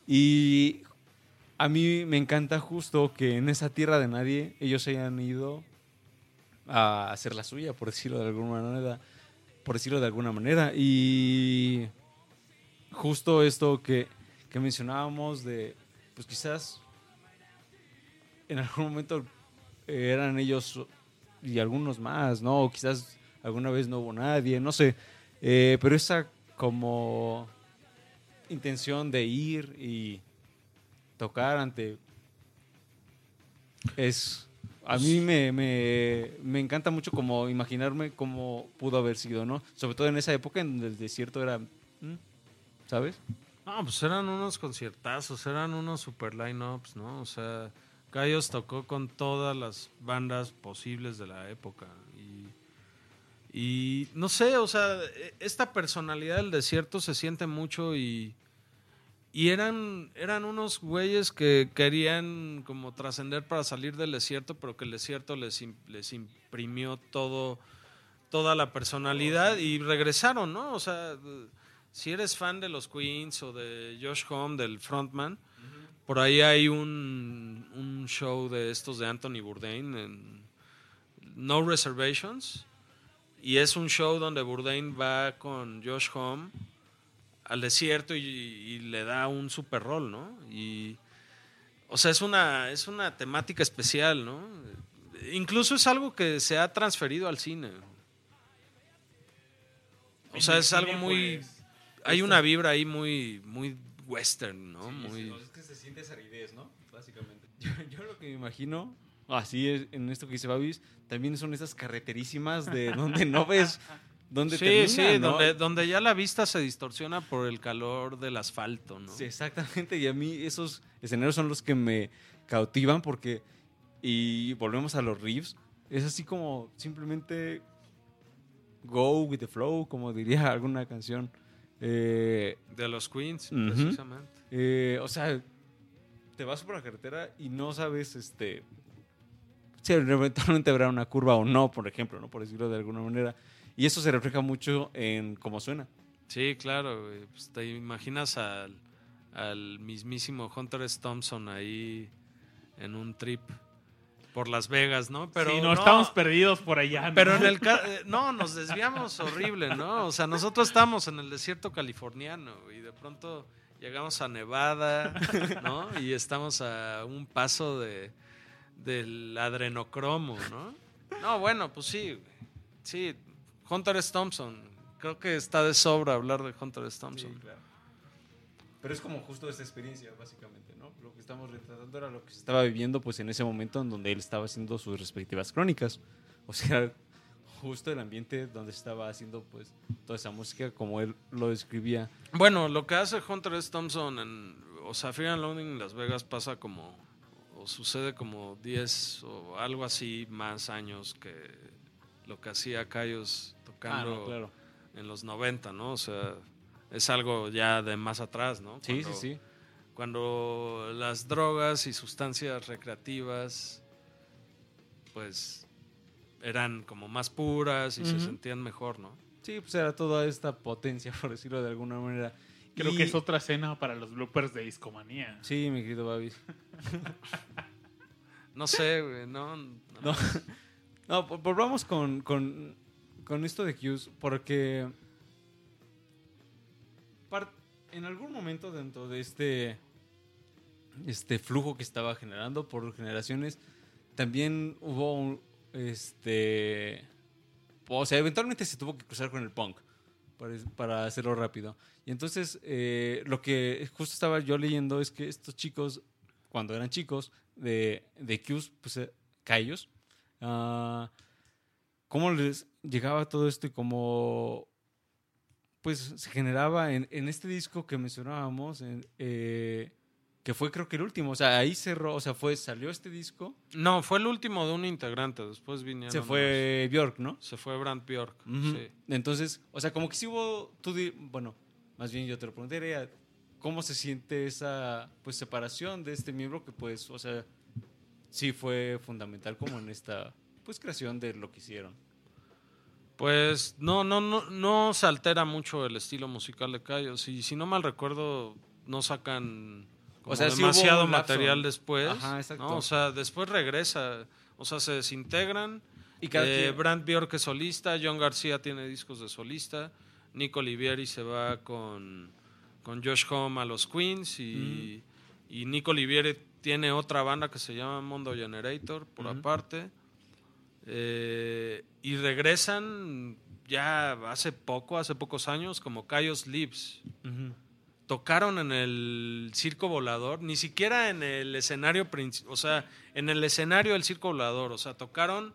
Y a mí me encanta justo que en esa tierra de nadie ellos hayan ido a hacer la suya, por decirlo de alguna manera. Por decirlo de alguna manera. Y justo esto que, que mencionábamos de, pues quizás en algún momento eran ellos y algunos más, ¿no? O quizás alguna vez no hubo nadie, no sé. Eh, pero esa como intención de ir y tocar ante es a mí me, me, me encanta mucho como imaginarme cómo pudo haber sido, ¿no? Sobre todo en esa época en donde el desierto era. ¿sabes? No, pues eran unos conciertazos, eran unos super line-ups, ¿no? O sea, Gallos tocó con todas las bandas posibles de la época. Y, no sé, o sea, e- esta personalidad del desierto se siente mucho y, eran, eran unos güeyes que querían como trascender para salir del desierto, pero que el desierto les, les imprimió todo, toda la personalidad y regresaron, ¿no? O sea, si eres fan de los Queens o de Josh Home, del frontman, por ahí hay un, un show de estos de Anthony Bourdain en No Reservations. Y es un show donde Bourdain va con Josh Home al desierto y, y le da un super rol, ¿no? Y, o sea, es una, es una temática especial, ¿no? Incluso es algo que se ha transferido al cine. O sea, es algo muy... Hay una vibra ahí muy, muy western, ¿no? muy... es que se siente esa aridez, ¿no? Básicamente. Yo, yo lo que me imagino, así es, en esto que dice Babis, también son esas carreterísimas de donde no ves dónde Sí, termina, sí, ¿no? donde, donde ya la vista se distorsiona por el calor del asfalto, ¿no? Sí, exactamente, y a mí esos escenarios son los que me cautivan porque, y volvemos a los riffs, es así como simplemente go with the flow, como diría alguna canción. Eh, De los Queens, Ujú. precisamente. Eh, o sea, te vas por la carretera y no sabes, este, si eventualmente habrá una curva o no, por ejemplo, ¿no? Por decirlo de alguna manera. Y eso se refleja mucho en cómo suena. Sí, claro. Pues te imaginas al, al mismísimo Hunter S. Thompson ahí en un trip por Las Vegas, ¿no? Pero sí, no, no, estamos perdidos por allá. ¿no? Pero en el eh, no, nos desviamos horrible, ¿no? O sea, nosotros estamos en el desierto californiano y de pronto llegamos a Nevada, ¿no? Y estamos a un paso de del adrenocromo, ¿no? No, bueno, pues sí, sí. Hunter S. Thompson, creo que está de sobra hablar de Hunter S. Thompson. Pero es como justo esa experiencia, básicamente, ¿no? Lo que estamos retratando era lo que se estaba viviendo pues en ese momento en donde él estaba haciendo sus respectivas crónicas. O sea, justo el ambiente donde estaba haciendo pues toda esa música como él lo describía. Bueno, lo que hace Hunter S. Thompson en, o sea, Fear and Loading en Las Vegas pasa como, o sucede como 10 o algo así más años que lo que hacía Cayos tocando Ah, no, claro. en los 90, ¿no? O sea, es algo ya de más atrás, ¿no? Sí, Cuando- sí, sí. Cuando las drogas y sustancias recreativas, pues, eran como más puras y se sentían mejor, ¿no? Sí, pues era toda esta potencia, por decirlo de alguna manera. Creo Y- que es otra escena para los bloopers de Discomanía. Sí, mi querido Babis. No sé, güey, no. no. No, no vol- volvamos con, con, con esto de Hughes, porque en algún momento dentro de este, este flujo que estaba generando por generaciones, también hubo un, este, o sea, eventualmente se tuvo que cruzar con el punk para, para hacerlo rápido. Y entonces, eh, lo que justo estaba yo leyendo es que estos chicos, cuando eran chicos de, de Hughes, pues, eh, Cayos, ah, cómo les llegaba todo esto y cómo pues se generaba en, en este disco que mencionábamos, en, eh, que fue creo que el último, o sea, ahí cerró, o sea, fue, salió este disco, No, fue el último de un integrante. Después vinieron. se fue Bjork, ¿no? los- se fue Brand Bjork. Sí. Entonces, o sea, como que sí hubo, tú di- bueno, más bien yo te lo preguntaría, ¿cómo se siente esa pues separación de este miembro que pues, o sea, sí fue fundamental como en esta pues creación de lo que hicieron? Pues no, no, no, no se altera mucho el estilo musical de Cayos. Y si no mal recuerdo, no sacan como O sea, sí hubo demasiado material después. Ajá, exacto. ¿no? O sea, después regresa. O sea, se desintegran. Y Eh, Brand Bjork es solista, John García tiene discos de solista, Nico Olivieri se va con, con Josh Home a los Queens y, y Nico Olivieri tiene otra banda que se llama Mondo Generator por aparte. Eh, y regresan ya hace poco, hace pocos años, como Cayos Lips. Tocaron en el circo volador, ni siquiera en el escenario, o sea, en el escenario del circo volador, o sea, tocaron,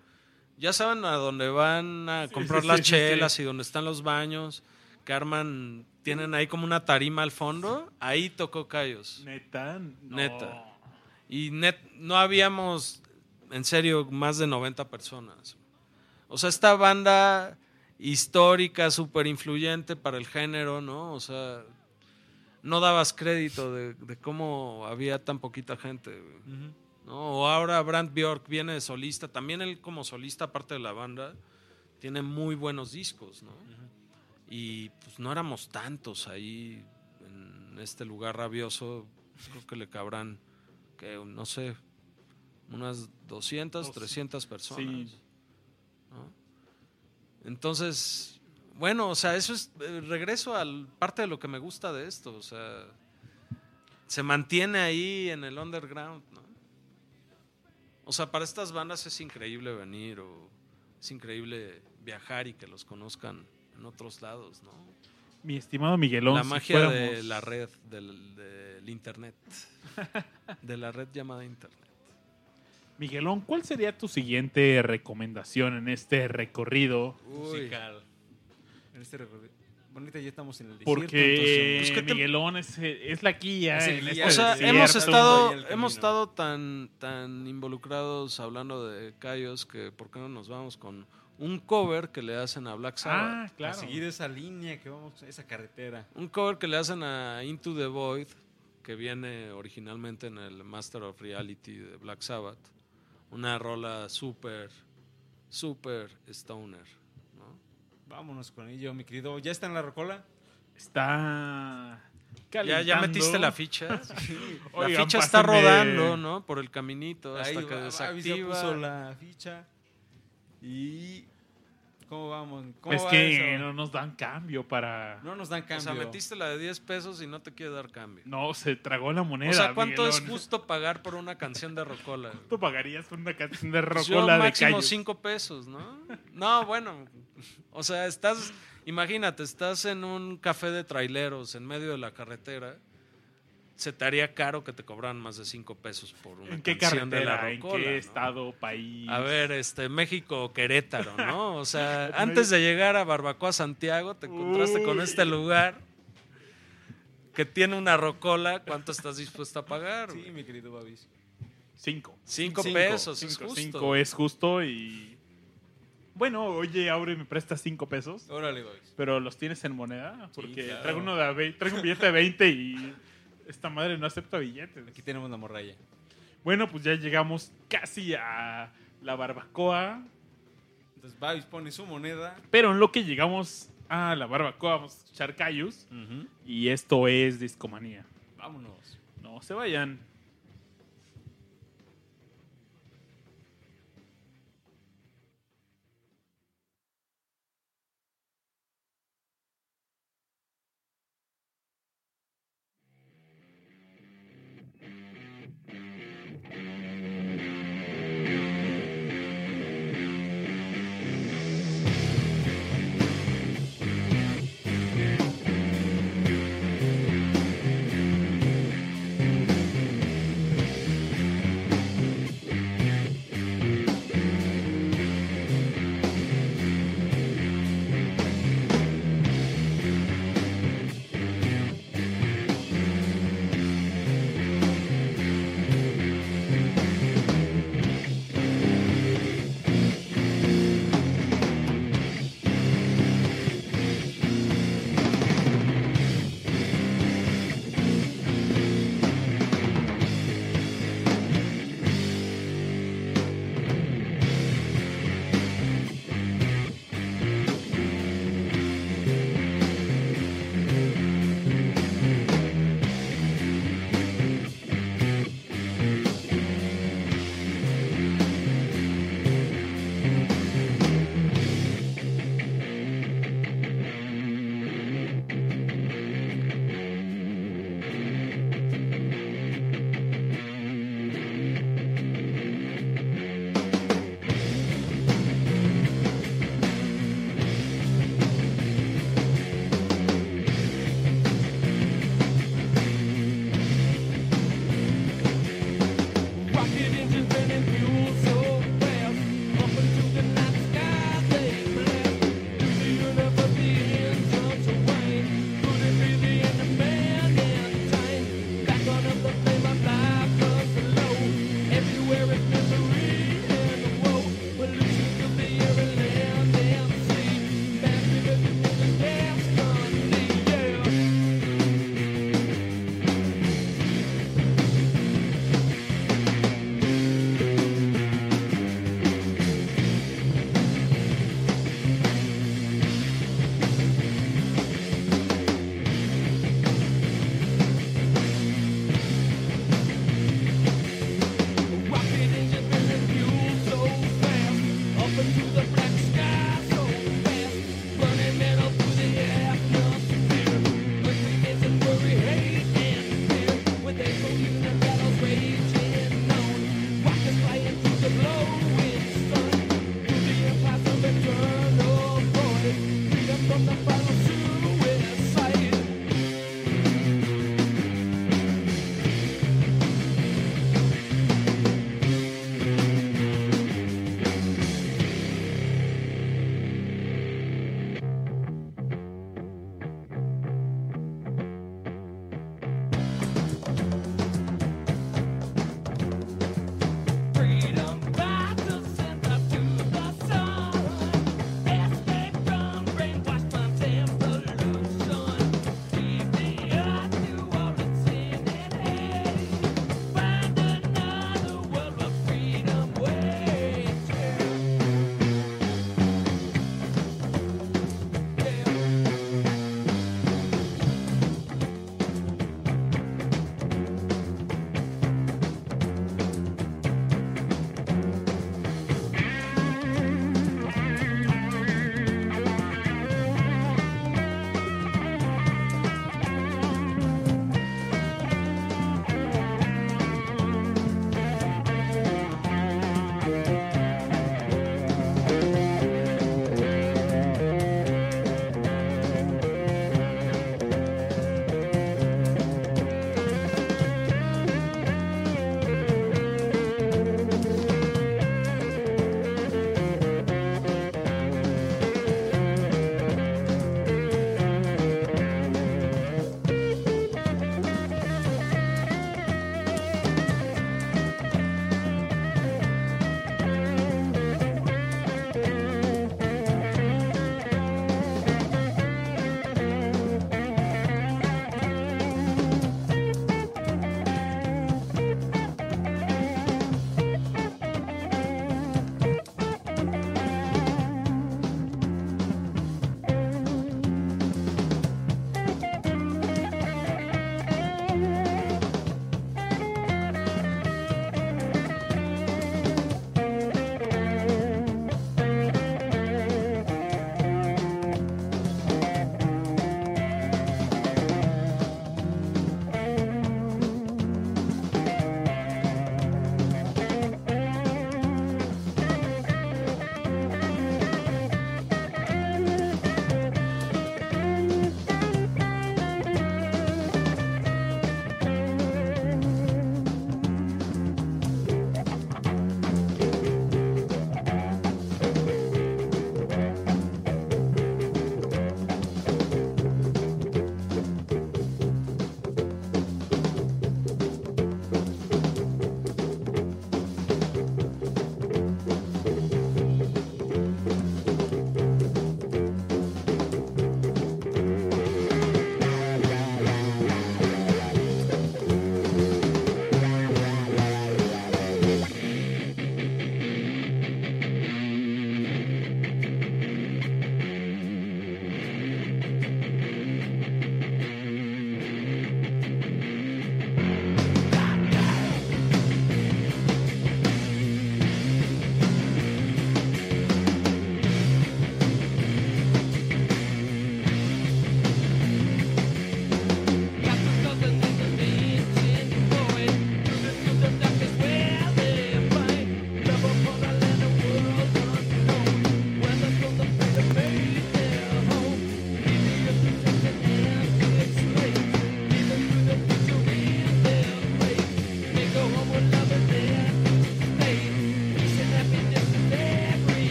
ya saben a dónde van a comprar sí, las sí, chelas y dónde están los baños, que arman, tienen ahí como una tarima al fondo, ahí tocó Cayos. Neta. no. Neta. Y net, no habíamos, en serio, más de 90 personas. O sea, esta banda histórica, súper influyente para el género, ¿no? O sea, no dabas crédito de, de cómo había tan poquita gente. ¿no? O ahora Brand Bjork viene de solista. También él como solista, aparte de la banda, tiene muy buenos discos, ¿no? Y pues no éramos tantos ahí en este lugar rabioso. Creo que le cabrán, que no sé, unas 200, Dos- 300 personas. sí. ¿no? Entonces, bueno, o sea, eso es eh, regreso al parte de lo que me gusta de esto, o sea, se mantiene ahí en el underground, ¿no? O sea, para estas bandas es increíble venir o es increíble viajar y que los conozcan en otros lados, ¿no? Mi estimado Miguelón. la si magia de la red, del, del internet, de la red llamada internet. Miguelón, ¿cuál sería tu siguiente recomendación en este recorrido? Uy. musical. En este recorrido. Bonita, ya estamos en el desierto. Porque Pues, ¿qué te- Miguelón es, es la guía. Es en este O sea, desierto, hemos estado, hemos estado tan, tan involucrados hablando de Cayos que ¿por qué no nos vamos con un cover que le hacen a Black Sabbath? Ah, A claro. seguir esa línea que vamos, esa carretera. Un cover que le hacen a Into the Void, que viene originalmente en el Master of Reality de Black Sabbath. Una rola súper, súper stoner. ¿no? Vámonos con ello, mi querido. ¿Ya está en la rocola? Está. ¿Ya, ya metiste la ficha? La Oigan, ficha está pásenme- rodando, ¿no? Por el caminito hasta Ahí que va, desactiva. puso la ficha. Y. ¿Cómo vamos? ¿Cómo Es va que eso? no nos dan cambio para. No nos dan O cambio. sea, metiste la de 10 pesos y no te quiere dar cambio. No, se tragó la moneda. O sea, ¿cuánto es justo pagar por una canción de Rocola? ¿Cuánto pagarías por una canción de Pues Yo rocola de máximo callo? 5 pesos, ¿no? No, bueno. O sea, estás, imagínate, estás en un café de traileros en medio de la carretera se te haría caro que te cobraran más de 5 pesos por una ¿En qué canción de la carretera? ¿En rocola, qué ¿no? estado, país? A ver, este, México o Querétaro, ¿no? O sea, antes de llegar a Barbacoa Santiago, te encontraste con este lugar que tiene una rocola. ¿Cuánto estás dispuesto a pagar? Sí, mi querido Babis. Cinco. Cinco, Cinco. pesos, es Cinco, justo. cinco es justo y... Bueno, oye, Aure, ¿me prestas cinco pesos? Órale, Babis. Pero los tienes en moneda, porque claro. traigo, uno de traigo un billete de 20 y esta madre no acepta billetes. Aquí tenemos la morralla. Bueno, pues ya llegamos casi a la barbacoa, Entonces Babis pone su moneda. pero en lo que llegamos a la barbacoa vamos a escuchar Cayus y esto es Discomanía. Vámonos. No se vayan.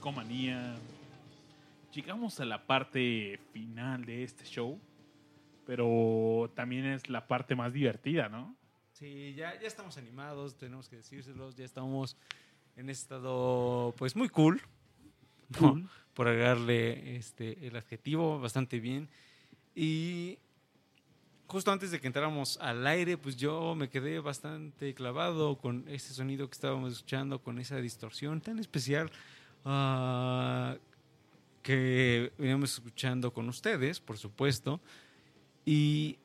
Discomanía, llegamos a la parte final de este show, pero también es la parte más divertida, ¿no? Sí, ya, ya estamos animados, tenemos que decírselos, ya estamos en estado pues muy cool, ¿no? Cool. por agregarle este, el adjetivo bastante bien. Y justo antes de que entráramos al aire, pues yo me quedé bastante clavado con ese sonido que estábamos escuchando, con esa distorsión tan especial ah, que veníamos escuchando con ustedes, por supuesto. Y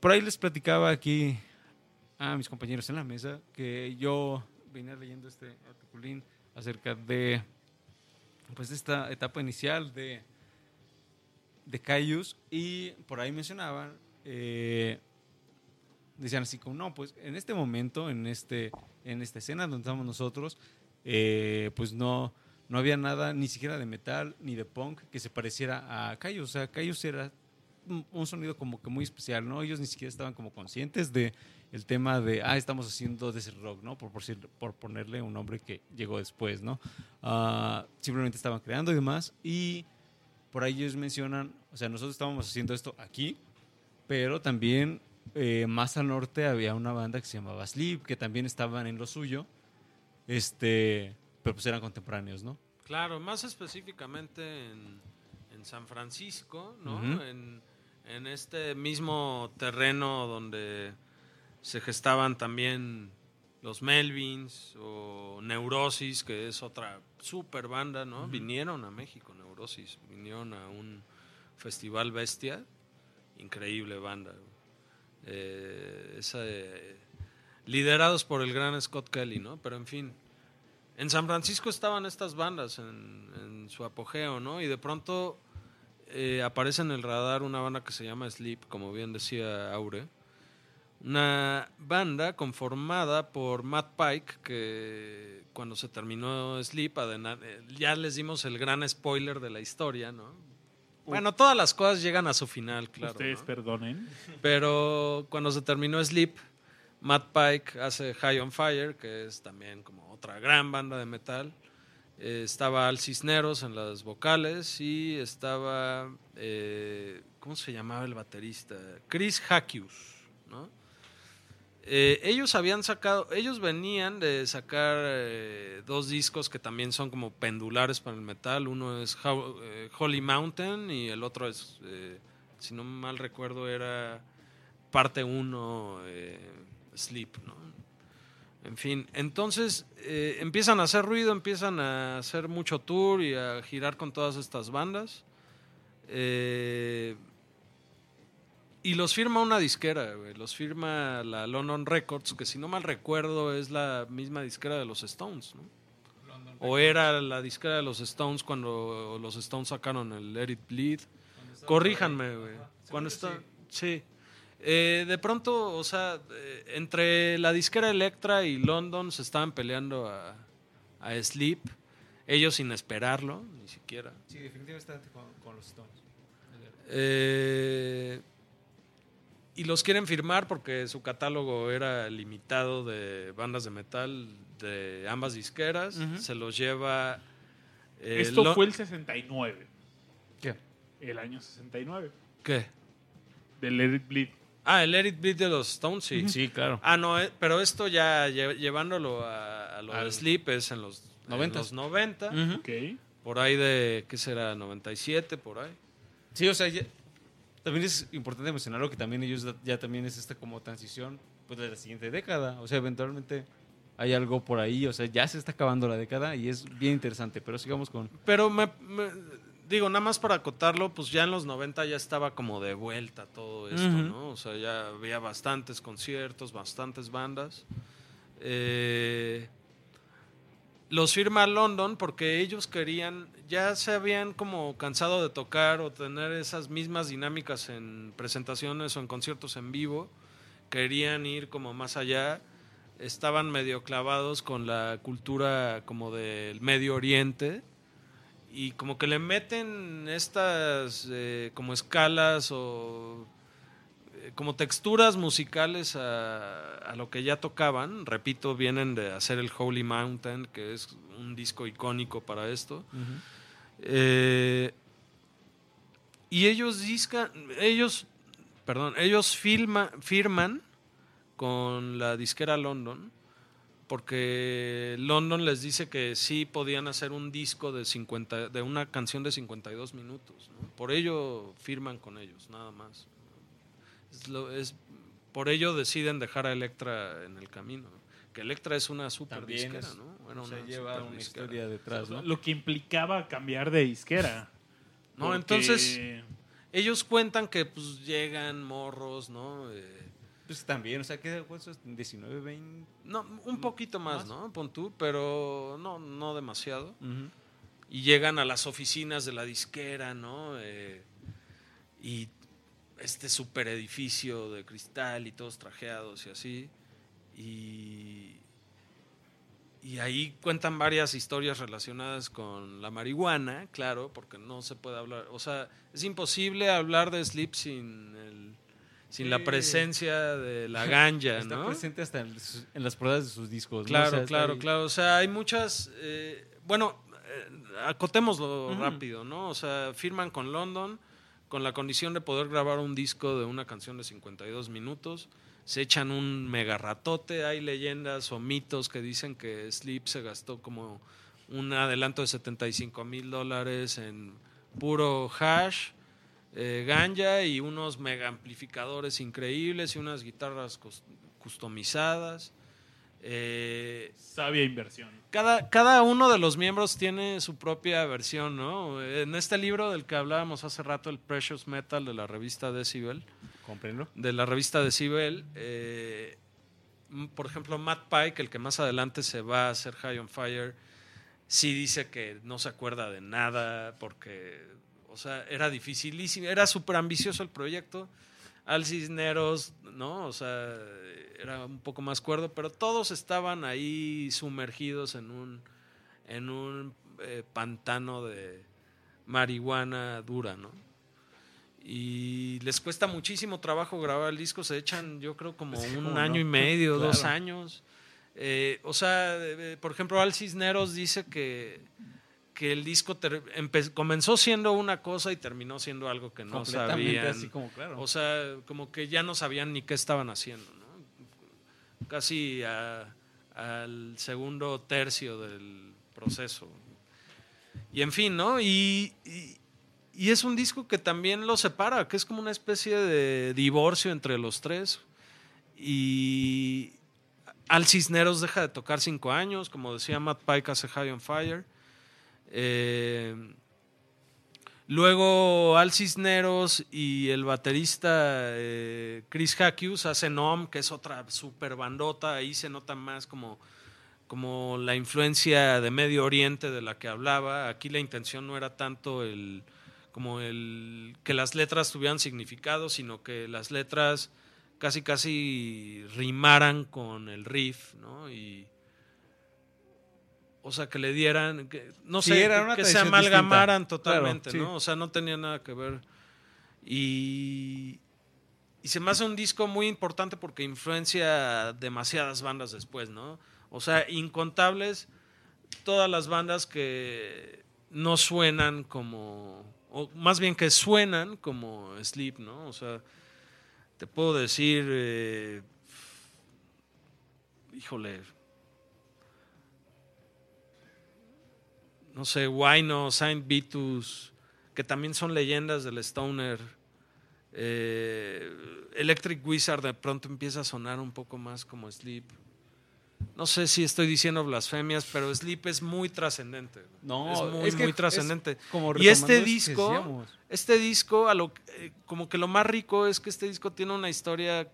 por ahí les platicaba aquí a mis compañeros en la mesa que yo venía leyendo este articulín acerca de pues esta etapa inicial de de Cayus y por ahí mencionaban eh, decían así como no pues en este momento en este en esta escena donde estamos nosotros eh, pues no no había nada ni siquiera de metal ni de punk que se pareciera a Cayus o sea Cayus era un, sonido como que muy especial no ellos ni siquiera estaban como conscientes de el tema de ah estamos haciendo de ese rock no por ponerle un nombre que llegó después no Ah, simplemente estaban creando y demás. Y por ahí ellos mencionan, o sea, nosotros estábamos haciendo esto aquí, pero también eh, más al norte había una banda que se llamaba Sleep, que también estaban en lo suyo, este, pero pues eran contemporáneos, ¿no? Claro, más específicamente en, en San Francisco, ¿no? En, en este mismo terreno donde se gestaban también los Melvins o Neurosis, que es otra super banda, ¿no? Vinieron a México, Neurosis, vinieron a un festival bestia, increíble banda. Eh, esa, eh, liderados por el gran Scott Kelly, ¿no? Pero en fin, en San Francisco estaban estas bandas en, en su apogeo, ¿no? Y de pronto eh, aparece en el radar una banda que se llama Sleep, como bien decía Aure. Una banda conformada por Matt Pike, que cuando se terminó Sleep, eh, ya les dimos el gran spoiler de la historia, ¿no? Bueno, todas las cosas llegan a su final, claro. Ustedes ¿no? perdonen. Pero cuando se terminó Sleep, Matt Pike hace High on Fire, que es también como otra gran banda de metal. Eh, estaba Al Cisneros en las vocales y estaba, eh, ¿cómo se llamaba el baterista? Chris Hackius, ¿no? Eh, ellos habían sacado, ellos venían de sacar dos discos que también son como pendulares para el metal. Uno es Holy Mountain y el otro es, si no mal recuerdo, era parte 1 Sleep, ¿no? En fin, entonces eh, empiezan a hacer ruido, empiezan a hacer mucho tour y a girar con todas estas bandas. Eh, y los firma una disquera, güey. Los firma la London Records, que si no mal recuerdo es la misma disquera de los Stones, ¿no? O era la disquera de los Stones cuando los Stones sacaron el Let It Bleed. Corríjanme, güey. Cuando está... Sí. Eh, de pronto, o sea, eh, entre la disquera Electra y London se estaban peleando a, a Sleep. Ellos sin esperarlo, ni siquiera. Sí, definitivamente con, con los Stones. Eh, y los quieren firmar porque su catálogo era limitado de bandas de metal de ambas disqueras. Se los lleva. eh, Esto Lo- fue el 69. ¿Qué? El año 69. ¿Qué? Del Let It Bleed. Ah, el Let It Bleed de los Stones, sí. Sí, claro. Ah, no, eh, pero esto ya lle- llevándolo a, a lo de Al- Sleep es en los en 90s. los 90. Ujú. Ok. Por ahí de, ¿qué será? 97, por ahí. Sí, o sea, ya- también es importante mencionarlo que también ellos da- ya también es esta como transición pues de la siguiente década. O sea, eventualmente hay algo por ahí, o sea, ya se está acabando la década y es bien interesante, pero sigamos con... Pero me, me- digo, nada más para acotarlo, pues ya en los 90 ya estaba como de vuelta todo esto. ¿no? O sea, ya había bastantes conciertos, bastantes bandas. Eh, los firma London porque ellos querían, ya se habían como cansado de tocar o tener esas mismas dinámicas en presentaciones o en conciertos en vivo. Querían ir como más allá. Estaban medio clavados con la cultura como del Medio Oriente y como que le meten estas eh, como escalas o eh, como texturas musicales a, lo que ya tocaban. Repito, vienen de hacer el Holy Mountain, que es un disco icónico para esto. Eh, y ellos discan, ellos, perdón, ellos filma- firman con la disquera London porque London les dice que sí podían hacer un disco de 50 de una canción de 52 minutos, ¿no? Por ello firman con ellos, nada más. Es lo- es- por ello deciden dejar a Electra en el camino. Que Electra es una super También disquera, es- ¿no? Era o sea, una lleva super una disquera. historia detrás, ¿no? Lo que implicaba cambiar de disquera. No, Porque- entonces ellos cuentan que pues llegan morros, ¿no? Eh, Pues también, o sea, ¿qué es 19, 20? no, un poquito más, ¿Más? ¿no? Pon tú, pero no, no demasiado. Y llegan a las oficinas de la disquera, ¿no? Eh, y este super edificio de cristal y todos trajeados y así. Y, y ahí cuentan varias historias relacionadas con la marihuana, claro, porque no se puede hablar, o sea, es imposible hablar de Sleep sin el- sin la presencia de la ganja, Está ¿no? presente hasta en, sus- en las portadas de sus discos. ¿no? O Claro, sea, claro, ahí. claro. O sea, hay muchas. eh, bueno, eh, acotémoslo rápido, ¿no? O sea, firman con London con la condición de poder grabar un disco de una canción de 52 minutos. Se echan un mega ratote. Hay leyendas o mitos que dicen que Sleep se gastó como un adelanto de 75 mil dólares en puro hash, eh, ganja y unos mega amplificadores increíbles y unas guitarras cus- customizadas. Eh, Sabia inversión. cada, cada uno de los miembros tiene su propia versión, ¿no? En este libro del que hablábamos hace rato, el Precious Metal de la revista Decibel, Cómprenlo. de la revista Decibel, eh, m- por ejemplo, Matt Pike, el que más adelante se va a hacer High on Fire, sí dice que no se acuerda de nada porque, o sea, era dificilísimo, era súper ambicioso el proyecto. Al Cisneros, ¿no? O sea, era un poco más cuerdo, pero todos estaban ahí sumergidos en un, en un eh, pantano de marihuana dura, ¿no? Y les cuesta muchísimo trabajo grabar el disco, se echan yo creo como Sí, un año no. y medio, Claro. dos años. Eh, o sea, eh, por ejemplo, Al Cisneros dice que, que el disco comenzó siendo una cosa y terminó siendo algo que no sabían. así como claro. O sea, como que ya no sabían ni qué estaban haciendo, ¿no? Casi a- al segundo tercio del proceso. Y en fin, ¿no? Y, y- y es un disco que también lo separa, que es como una especie de divorcio entre los tres. Y Al Cisneros deja de tocar cinco años, como decía Matt Pike hace High on Fire. Eh, Luego Al Cisneros y el baterista eh, Chris Hackius hacen OM, que es otra super bandota. Ahí se nota más como, como la influencia de Medio Oriente de la que hablaba. Aquí la intención no era tanto el como el que las letras tuvieran significado, sino que las letras casi casi rimaran con el riff, ¿no? O sea, que le dieran, que, no Sí, sé, era que- se amalgamaran distinta. totalmente, Claro, sí. ¿no? O sea, no tenía nada que ver. Y, y se me hace un disco muy importante porque influencia demasiadas bandas después, ¿no? O sea, incontables todas las bandas que no suenan como, o más bien que suenan como Sleep, ¿no? O sea, te puedo decir, eh, híjole, no sé, Wino, Saint Vitus, que también son leyendas del Stoner. Eh, Electric Wizard de pronto empieza a sonar un poco más como Sleep. No sé si estoy diciendo blasfemias, pero Sleep es muy trascendente. No, es muy, es que muy es trascendente. como Y este disco, este disco, a lo, eh, como que lo más rico es que este disco tiene una historia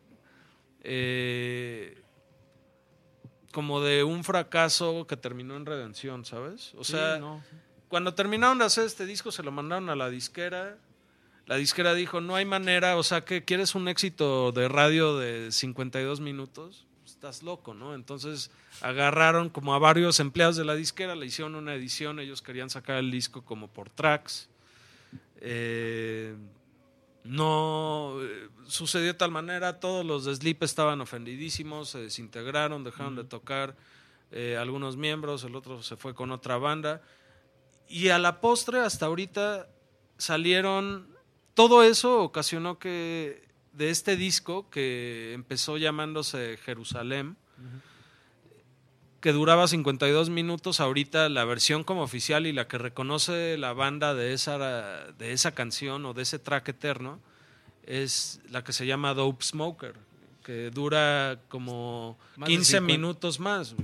eh, como de un fracaso que terminó en redención, ¿sabes? O Sí, sea, no. cuando terminaron de hacer este disco se lo mandaron a la disquera. La disquera dijo, no hay manera, o sea, que quieres un éxito de radio de 52 minutos, estás loco, ¿no? Entonces agarraron como a varios empleados de la disquera, le hicieron una edición, ellos querían sacar el disco como por tracks. Eh, no eh, sucedió de tal manera, todos los de Sleep estaban ofendidísimos, se desintegraron, dejaron de tocar eh, algunos miembros, el otro se fue con otra banda. Y a la postre, hasta ahorita, salieron... Todo eso ocasionó que de este disco, que empezó llamándose Jerusalén, que duraba 52 minutos, ahorita la versión como oficial y la que reconoce la banda de esa, de esa canción o de ese track eterno es la que se llama Dope Smoker, que dura como Más de 15 50. minutos más.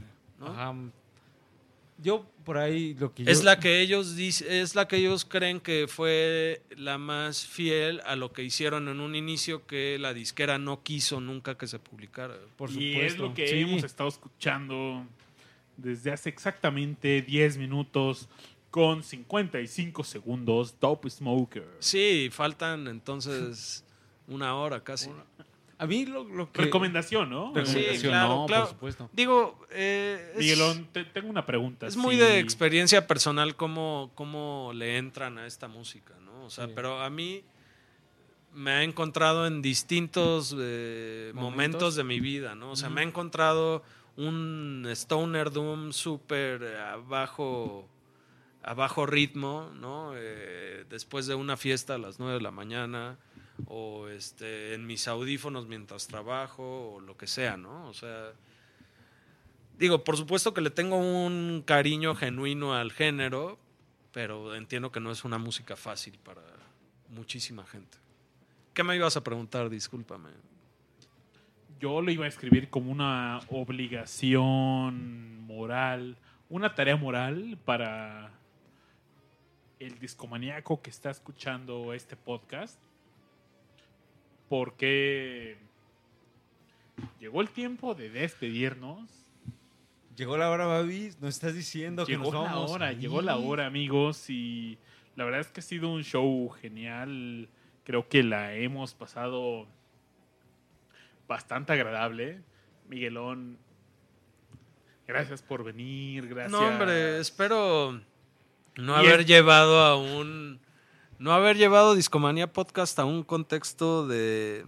¿no? Ajá. Yo por ahí lo que Es yo- la que ellos dic- es la que ellos creen que fue la más fiel a lo que hicieron en un inicio que la disquera no quiso nunca que se publicara. por y supuesto. es lo que Sí. hemos estado escuchando desde hace exactamente 10 minutos con 55 segundos. Dope Smoker. Sí, faltan entonces una hora casi. A mí lo, lo que Recomendación, ¿no? recomendación, Sí, claro, no, claro. por supuesto. Digo, eh, es, Miguelón, te- tengo una pregunta. es muy Sí. de experiencia personal cómo, cómo le entran a esta música, ¿no? O sea, Sí. pero a mí me ha encontrado en distintos eh, ¿Momentos? momentos de mi vida, ¿no? O sea, me ha encontrado un stoner doom súper eh, a bajo, a bajo ritmo, ¿no? Eh, después de una fiesta a las 9 de la mañana o este, en mis audífonos mientras trabajo o lo que sea, ¿no? O sea, digo, por supuesto que le tengo un cariño genuino al género, pero entiendo que no es una música fácil para muchísima gente. ¿Qué me ibas a preguntar? Discúlpame. Yo lo iba a escribir como una obligación moral, una tarea moral para el discomaníaco que está escuchando este podcast. Porque llegó el tiempo de despedirnos. Llegó la hora, Babis. Nos estás diciendo que Llegó nos la vamos. hora, a ir. llegó la hora, amigos, y la verdad es que ha sido un show genial. Creo que la hemos pasado bastante agradable. Miguelón, gracias por venir, gracias. No, hombre, espero no haber el- llevado a un. No haber llevado Discomanía Podcast a un contexto de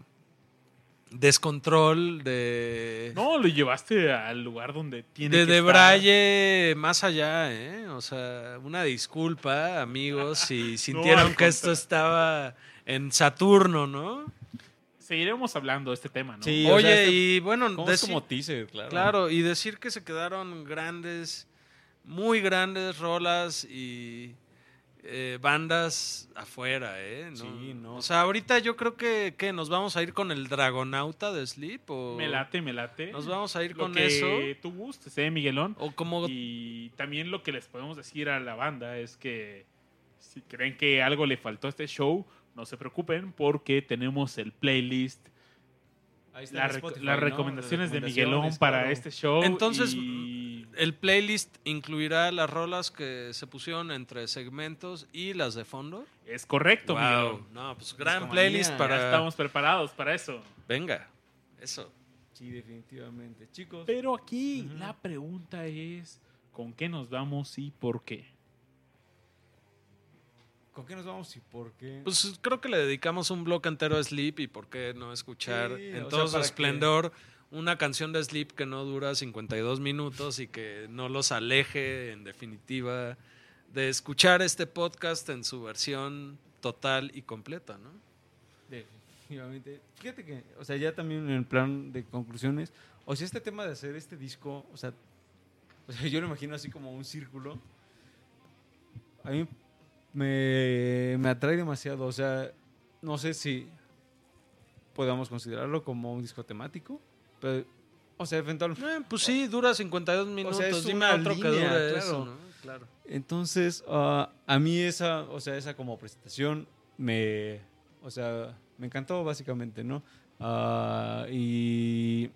descontrol, de. No, lo llevaste al lugar donde tiene de que Debraye más allá, ¿eh? O sea, una disculpa, amigos, si sintieron que esto estaba en Saturno, ¿no? Seguiremos hablando de este tema, ¿no? Sí. o Oye, sea, este- y bueno, Como es como teaser, claro. claro, y decir que se quedaron grandes, muy grandes rolas y eh, bandas afuera, ¿eh? Sí, no. O sea, ahorita yo creo que, que nos vamos a ir con el Dragonauta de Sleep o Me late, me late. nos vamos a ir Lo con que eso tú gustes, ¿eh, Miguelón? o como Y también lo que les podemos decir a la banda es que si creen que algo le faltó a este show, no se preocupen porque tenemos el playlist, Ahí está la en rec- Spotify, las ¿no? recomendaciones de recomendaciones, Miguelón para claro. este show. Entonces, y el playlist incluirá las rolas que se pusieron entre segmentos y las de fondo. es correcto, Wow. Miguelón. No, pues gran playlist para Ya estamos preparados para eso. Venga. Eso. Sí, definitivamente. Chicos, Pero aquí la pregunta es, ¿con qué nos vamos y por qué? ¿Con qué nos vamos y por qué? Pues creo que le dedicamos un bloque entero a Sleep y por qué no escuchar Sí, en todo su que- esplendor una canción de Sleep que no dura 52 minutos y que no los aleje en definitiva de escuchar este podcast en su versión total y completa, ¿no? Definitivamente. Fíjate que, o sea, ya también en el plan de conclusiones, o sea, este tema de hacer este disco, o sea, o sea, yo lo imagino así como un círculo. A mí me, me atrae demasiado, o sea, no sé si podamos considerarlo como un disco temático, pero, o sea, eventualmente... Eh, pues sí, dura 52 minutos. es Dime una otro que línea, dure claro. eso, ¿no? Claro. Entonces, ah, a mí esa, o sea, esa como presentación me, o sea, me encantó básicamente, ¿no? Ah, y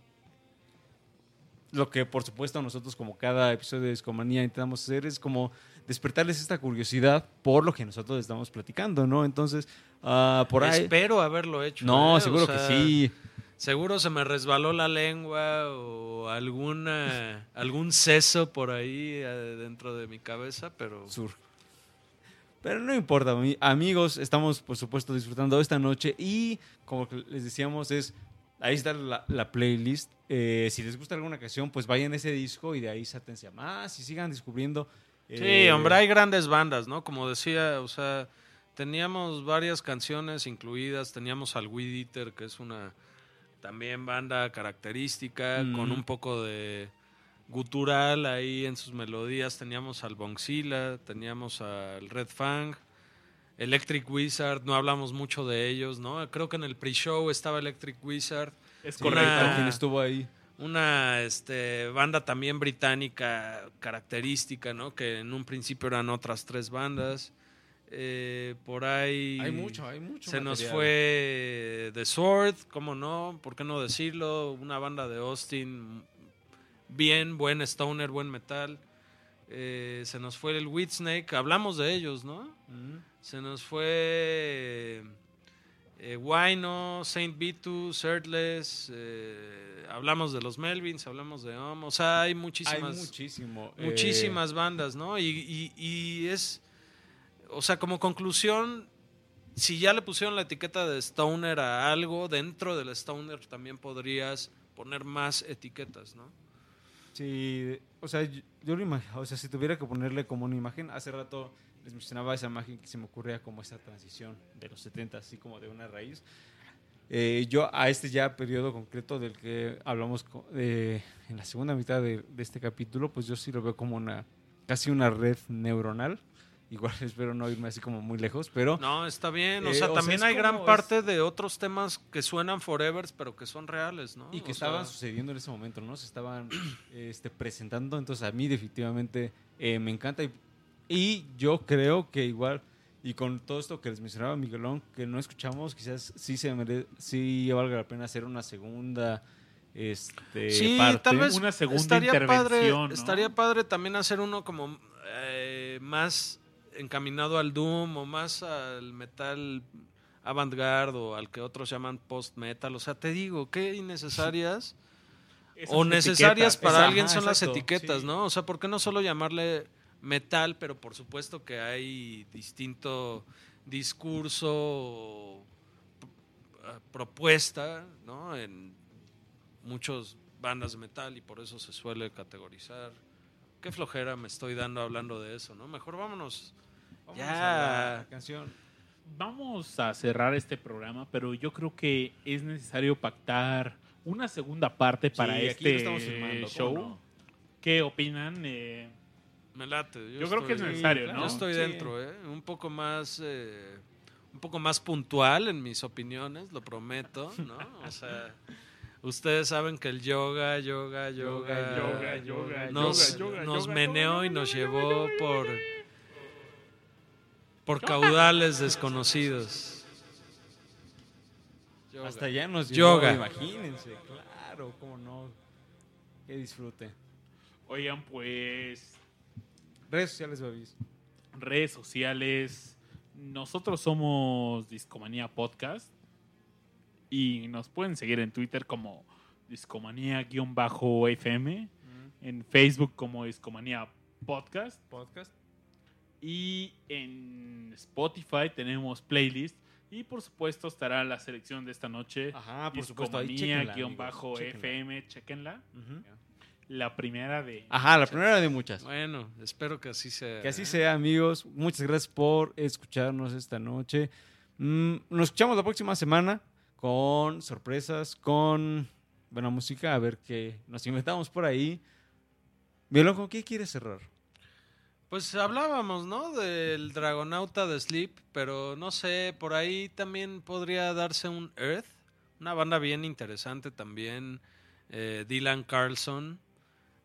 lo que por supuesto nosotros como cada episodio de Discomanía intentamos hacer es como despertarles esta curiosidad por lo que nosotros estamos platicando, ¿no? Entonces, ah, por ahí... Espero haberlo hecho. No, ¿eh? O seguro sea, que sí. Seguro se me resbaló la lengua o alguna algún seso por ahí eh, dentro de mi cabeza, pero Sur. Pero no importa, ami- amigos, estamos por supuesto disfrutando esta noche y como les decíamos es, ahí está la, la playlist. Eh, si les gusta alguna canción, pues vayan a ese disco y de ahí sátense a más y sigan descubriendo. Sí, eh, hombre, hay grandes bandas, ¿no? Como decía, o sea, teníamos varias canciones incluidas, teníamos al Weed Eater, que es una también banda característica, Mm. con un poco de gutural ahí en sus melodías, teníamos al Bonzilla, teníamos al Red Fang, Electric Wizard, no hablamos mucho de ellos, ¿no? Creo que en el pre-show estaba Electric Wizard, Es correcto. Quien estuvo ahí. Una este, banda también británica característica, ¿no? Que en un principio eran otras tres bandas. Eh, por ahí Hay mucho, hay mucho. se nos fue The Sword, ¿cómo no? ¿Por qué no decirlo? Una banda de Austin, bien, buen stoner, buen metal. Eh, se nos fue el Whitsnake, hablamos de ellos, ¿no? Se nos fue eh, Wino, Saint Vitus, Earthless, eh, hablamos de los Melvins, hablamos de Om, o sea, hay Hay muchísimas, muchísimo. eh, muchísimas bandas, ¿no? Y, y- y es, o sea, como conclusión, si ya le pusieron la etiqueta de Stoner a algo, dentro del Stoner también podrías poner más etiquetas, ¿no? Sí, o sea, yo, yo lo imagino, o sea, si tuviera que ponerle como una imagen, hace rato les mencionaba esa imagen que se me ocurría como esa transición de los 70, así como de una raíz. Eh, yo a este ya periodo concreto del que hablamos de- en la segunda mitad de, de este capítulo, pues yo sí lo veo como una, casi una red neuronal. Igual espero no irme así como muy lejos, pero... No, está bien. O Eh, sea, o sea, también es hay gran como parte de otros temas que suenan forevers, pero que son reales, ¿no? Y que O sea, estaban sucediendo en ese momento, ¿no? Se estaban este, presentando, entonces a mí definitivamente eh, me encanta y, y yo creo que igual, y con todo esto que les mencionaba Miguelón, que no escuchamos, quizás sí se mere- sí valga la pena hacer una segunda este, sí, parte. tal vez Una segunda estaría intervención, padre, ¿no? estaría padre también hacer uno como eh, más encaminado al doom o más al metal avant-garde o al que otros llaman post-metal. O sea, te digo, qué innecesarias Esas o necesarias etiquetas. para Esa- alguien ajá, son las etiquetas, sí. ¿no? O sea, ¿por qué no solo llamarle metal, pero por supuesto que hay distinto discurso eh, propuesta, ¿no? En muchas bandas de metal y por eso se suele categorizar. Qué flojera me estoy dando hablando de eso, ¿no? Mejor vámonos. Vámonos Ya. a la canción. Vamos a cerrar este programa, pero yo creo que es necesario pactar una segunda parte para Sí, aquí lo este estamos filmando, ¿cómo show. no? ¿Qué opinan? Eh, Me late. Yo creo que es necesario. ¿no? Yo estoy Sí. dentro, ¿eh? Un poco más, eh, un poco más puntual en mis opiniones, lo prometo, ¿no? O sea, ustedes saben que el yoga, yoga, yoga, yoga, yoga, nos, yoga, yoga, nos yoga, meneó yoga, y nos yoga, llevó yoga, yoga, por, por caudales desconocidos. Yoga. Hasta ya nos Yoga. llegó, imagínense, claro, cómo no. Que disfrute. oigan, pues Redes sociales, Babis. redes sociales. Nosotros somos Discomanía Podcast y nos pueden seguir en Twitter como Discomanía-FM, en Facebook como Discomanía Podcast Podcast. y en Spotify tenemos playlist y por supuesto estará la selección de esta noche. Ajá, por supuesto. Discomanía-FM, chequenla. Ujú. La primera de... Ajá, la primera de muchas. Bueno, espero que así sea. Que así ¿eh? sea, amigos. Muchas gracias por escucharnos esta noche. Mm, nos escuchamos la próxima semana con sorpresas, con buena música. A ver qué nos inventamos por ahí. Mielón, ¿con qué quieres cerrar? Pues hablábamos, ¿no? Del Dragonauta de Sleep, pero no sé, por ahí también podría darse un Earth, una banda bien interesante también, eh, Dylan Carlson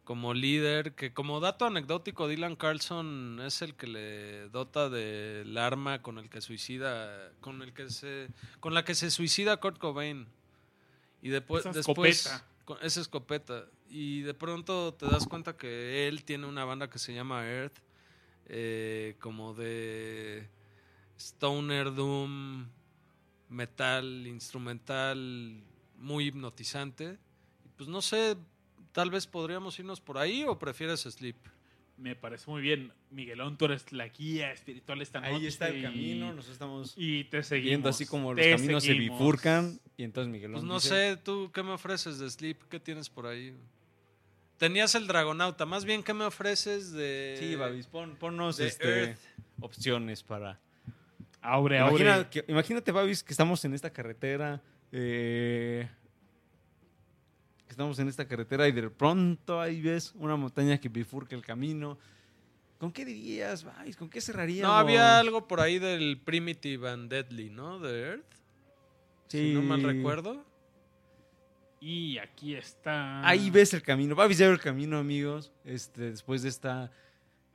como líder, que como dato anecdótico, Dylan Carlson es el que le dota del arma con el que suicida, con el que se, con la que se suicida Kurt Cobain. Y después, Esa después escopeta. con esa escopeta. Y de pronto te das cuenta que él tiene una banda que se llama Earth, eh, como de stoner doom, metal instrumental, muy hipnotizante. Pues no sé, tal vez podríamos irnos por ahí o prefieres Sleep. Me parece muy bien. Miguelón, tú eres la guía espiritual esta noche. Ahí está el y- camino, nosotros estamos Y te seguimos. viendo así como los caminos se bifurcan y entonces Miguelón Pues no dice, sé, tú, ¿qué me ofreces de Sleep? ¿Qué tienes por ahí? Tenías el Dragonauta, más bien, ¿qué me ofreces de. Sí, Babis, pon- ponnos de este, Earth. opciones para... Abre, abre. Imagina- que- imagínate, Babis, que estamos en esta carretera, eh, que estamos en esta carretera y de pronto ahí ves una montaña que bifurca el camino. ¿Con qué dirías, Babis? ¿Con qué cerraríamos? No, había algo por ahí del Primitive and Deadly, ¿no? De Earth. Si no mal Sí. recuerdo. Y aquí está. Ahí ves el camino. Babis ya ve el camino, amigos. Este, después de esta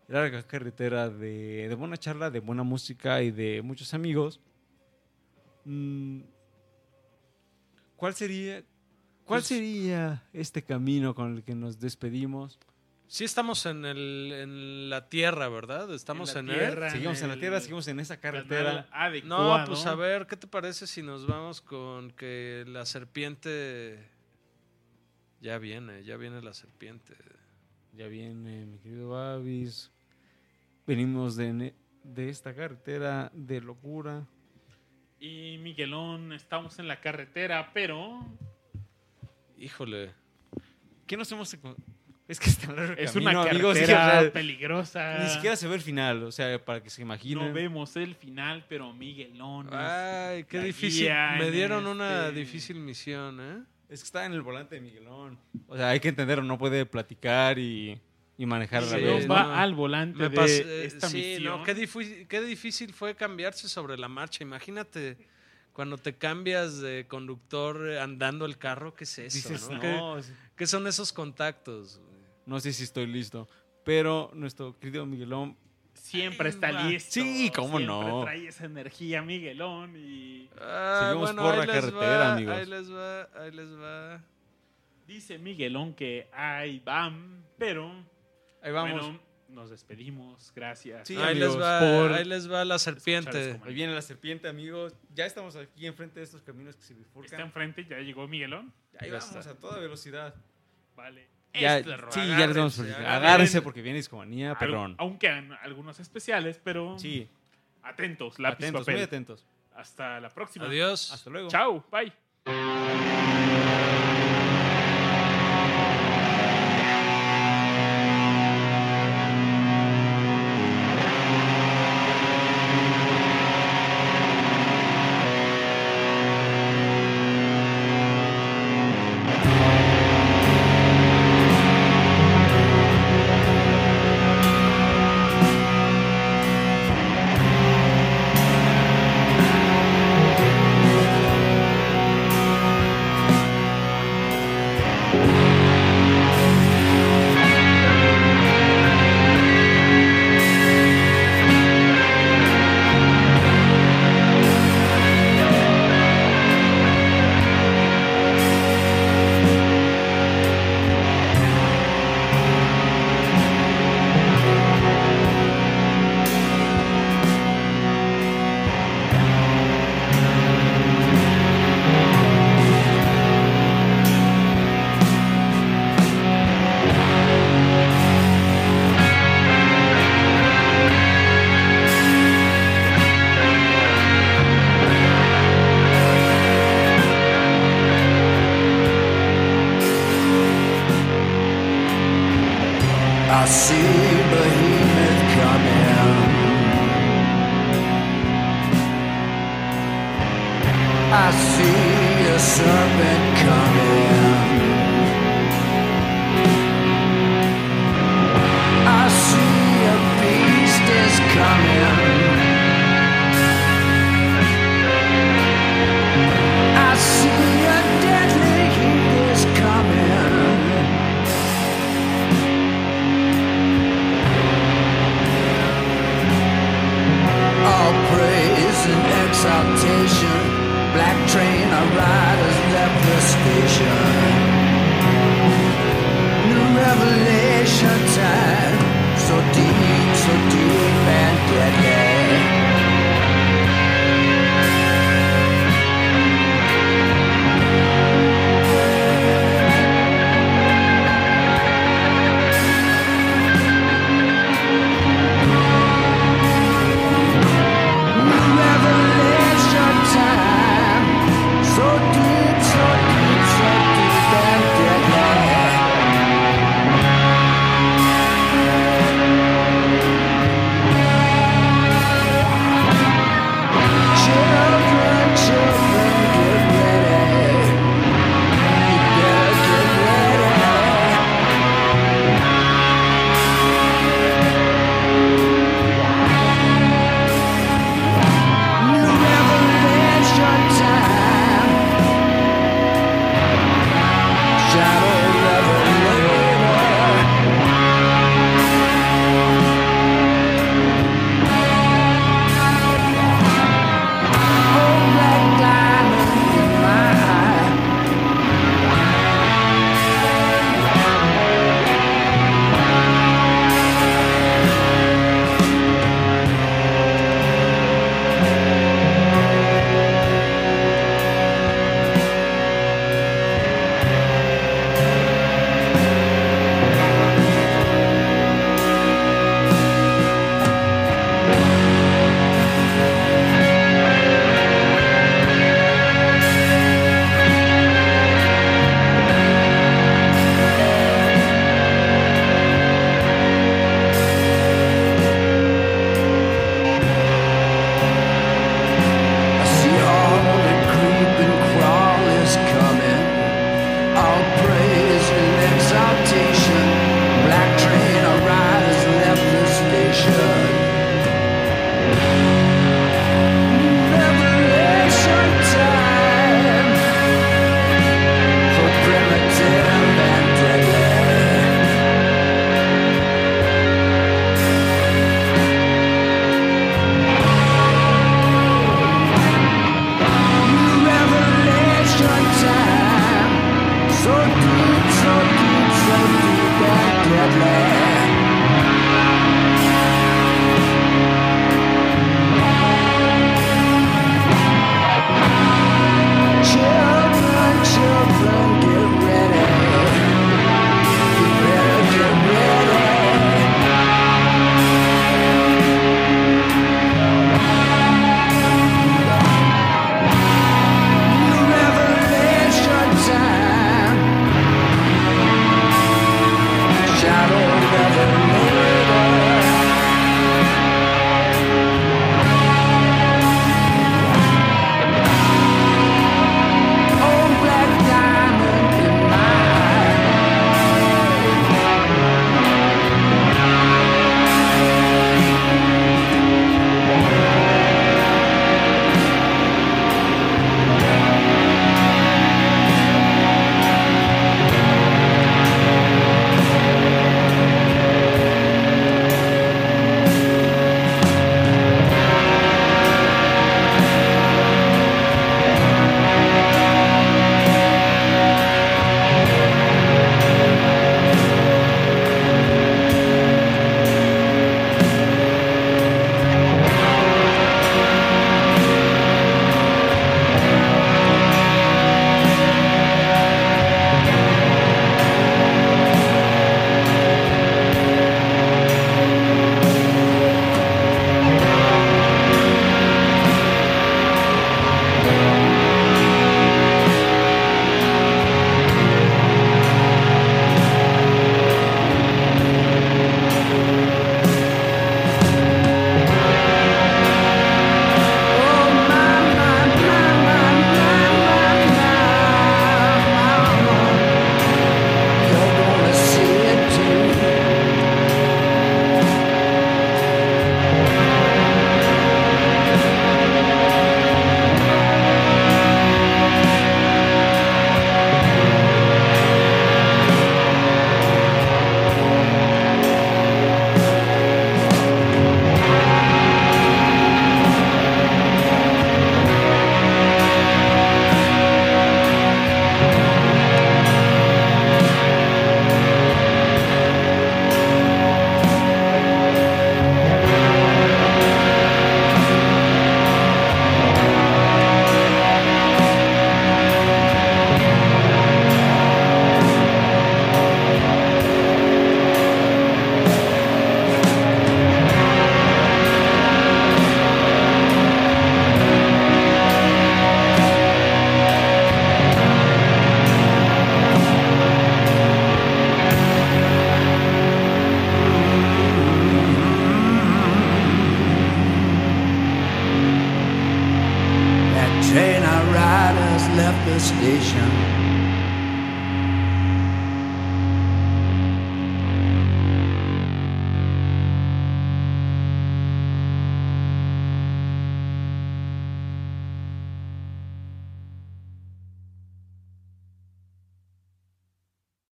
larga carretera de, de buena charla, de buena música y de muchos amigos. Mm, ¿Cuál sería, cuál Pues- sería este camino con el que nos despedimos? Sí estamos en, el, en la Tierra, ¿verdad? Estamos en, la. Tierra. Seguimos en la el tierra, seguimos en esa carretera. No, pues a ver, ¿qué te parece si nos vamos con que la serpiente... Ya viene, ya viene la serpiente. Ya viene, mi querido Babis. Venimos de, de esta carretera de locura. Y Miguelón, estamos en la carretera, pero Híjole. ¿Qué nos hemos enco- Es que está largo es camino, una amigos, carretera es que, o sea, peligrosa. Ni siquiera se ve el final, o sea, para que se imaginen. no vemos el final, pero Miguelón. es Ay, qué la difícil. Me dieron una este- difícil misión, ¿eh? Es que está en el volante de Miguelón. O sea, hay que entenderlo, no puede platicar y, y manejar la Sí, Miguelón vez. no. va al volante Me de pas- eh, esta sí, misión. no, qué, qué difícil fue cambiarse sobre la marcha. Imagínate cuando te cambias de conductor eh, andando el carro, ¿qué es eso? Dices, no? no, ¿Qué, sí. qué son esos contactos? no sé si estoy listo. Pero nuestro querido Miguelón, Siempre está va. listo. Sí, cómo Siempre no. trae esa energía, Miguelón. Y Ah, Seguimos bueno, por la carretera, va, amigos. Ahí les va, ahí les va. dice Miguelón que ahí van, pero ahí vamos. bueno, nos despedimos. Gracias. Sí, ahí, amigos, les va por ahí les va la serpiente. esto. Ahí viene la serpiente, amigos. Ya estamos aquí enfrente de estos caminos que se Está bifurcan. enfrente, ya llegó Miguelón. Ahí Ya vamos está. a toda velocidad. Vale. Ya, Este sí, ya les vamos a agárrense. Agárrense porque viene discomanía, perrón. Aunque algunos especiales, pero Sí, atentos, lápiz, atentos, papel. muy atentos. Hasta la próxima. Adiós. Hasta luego. Chao, bye.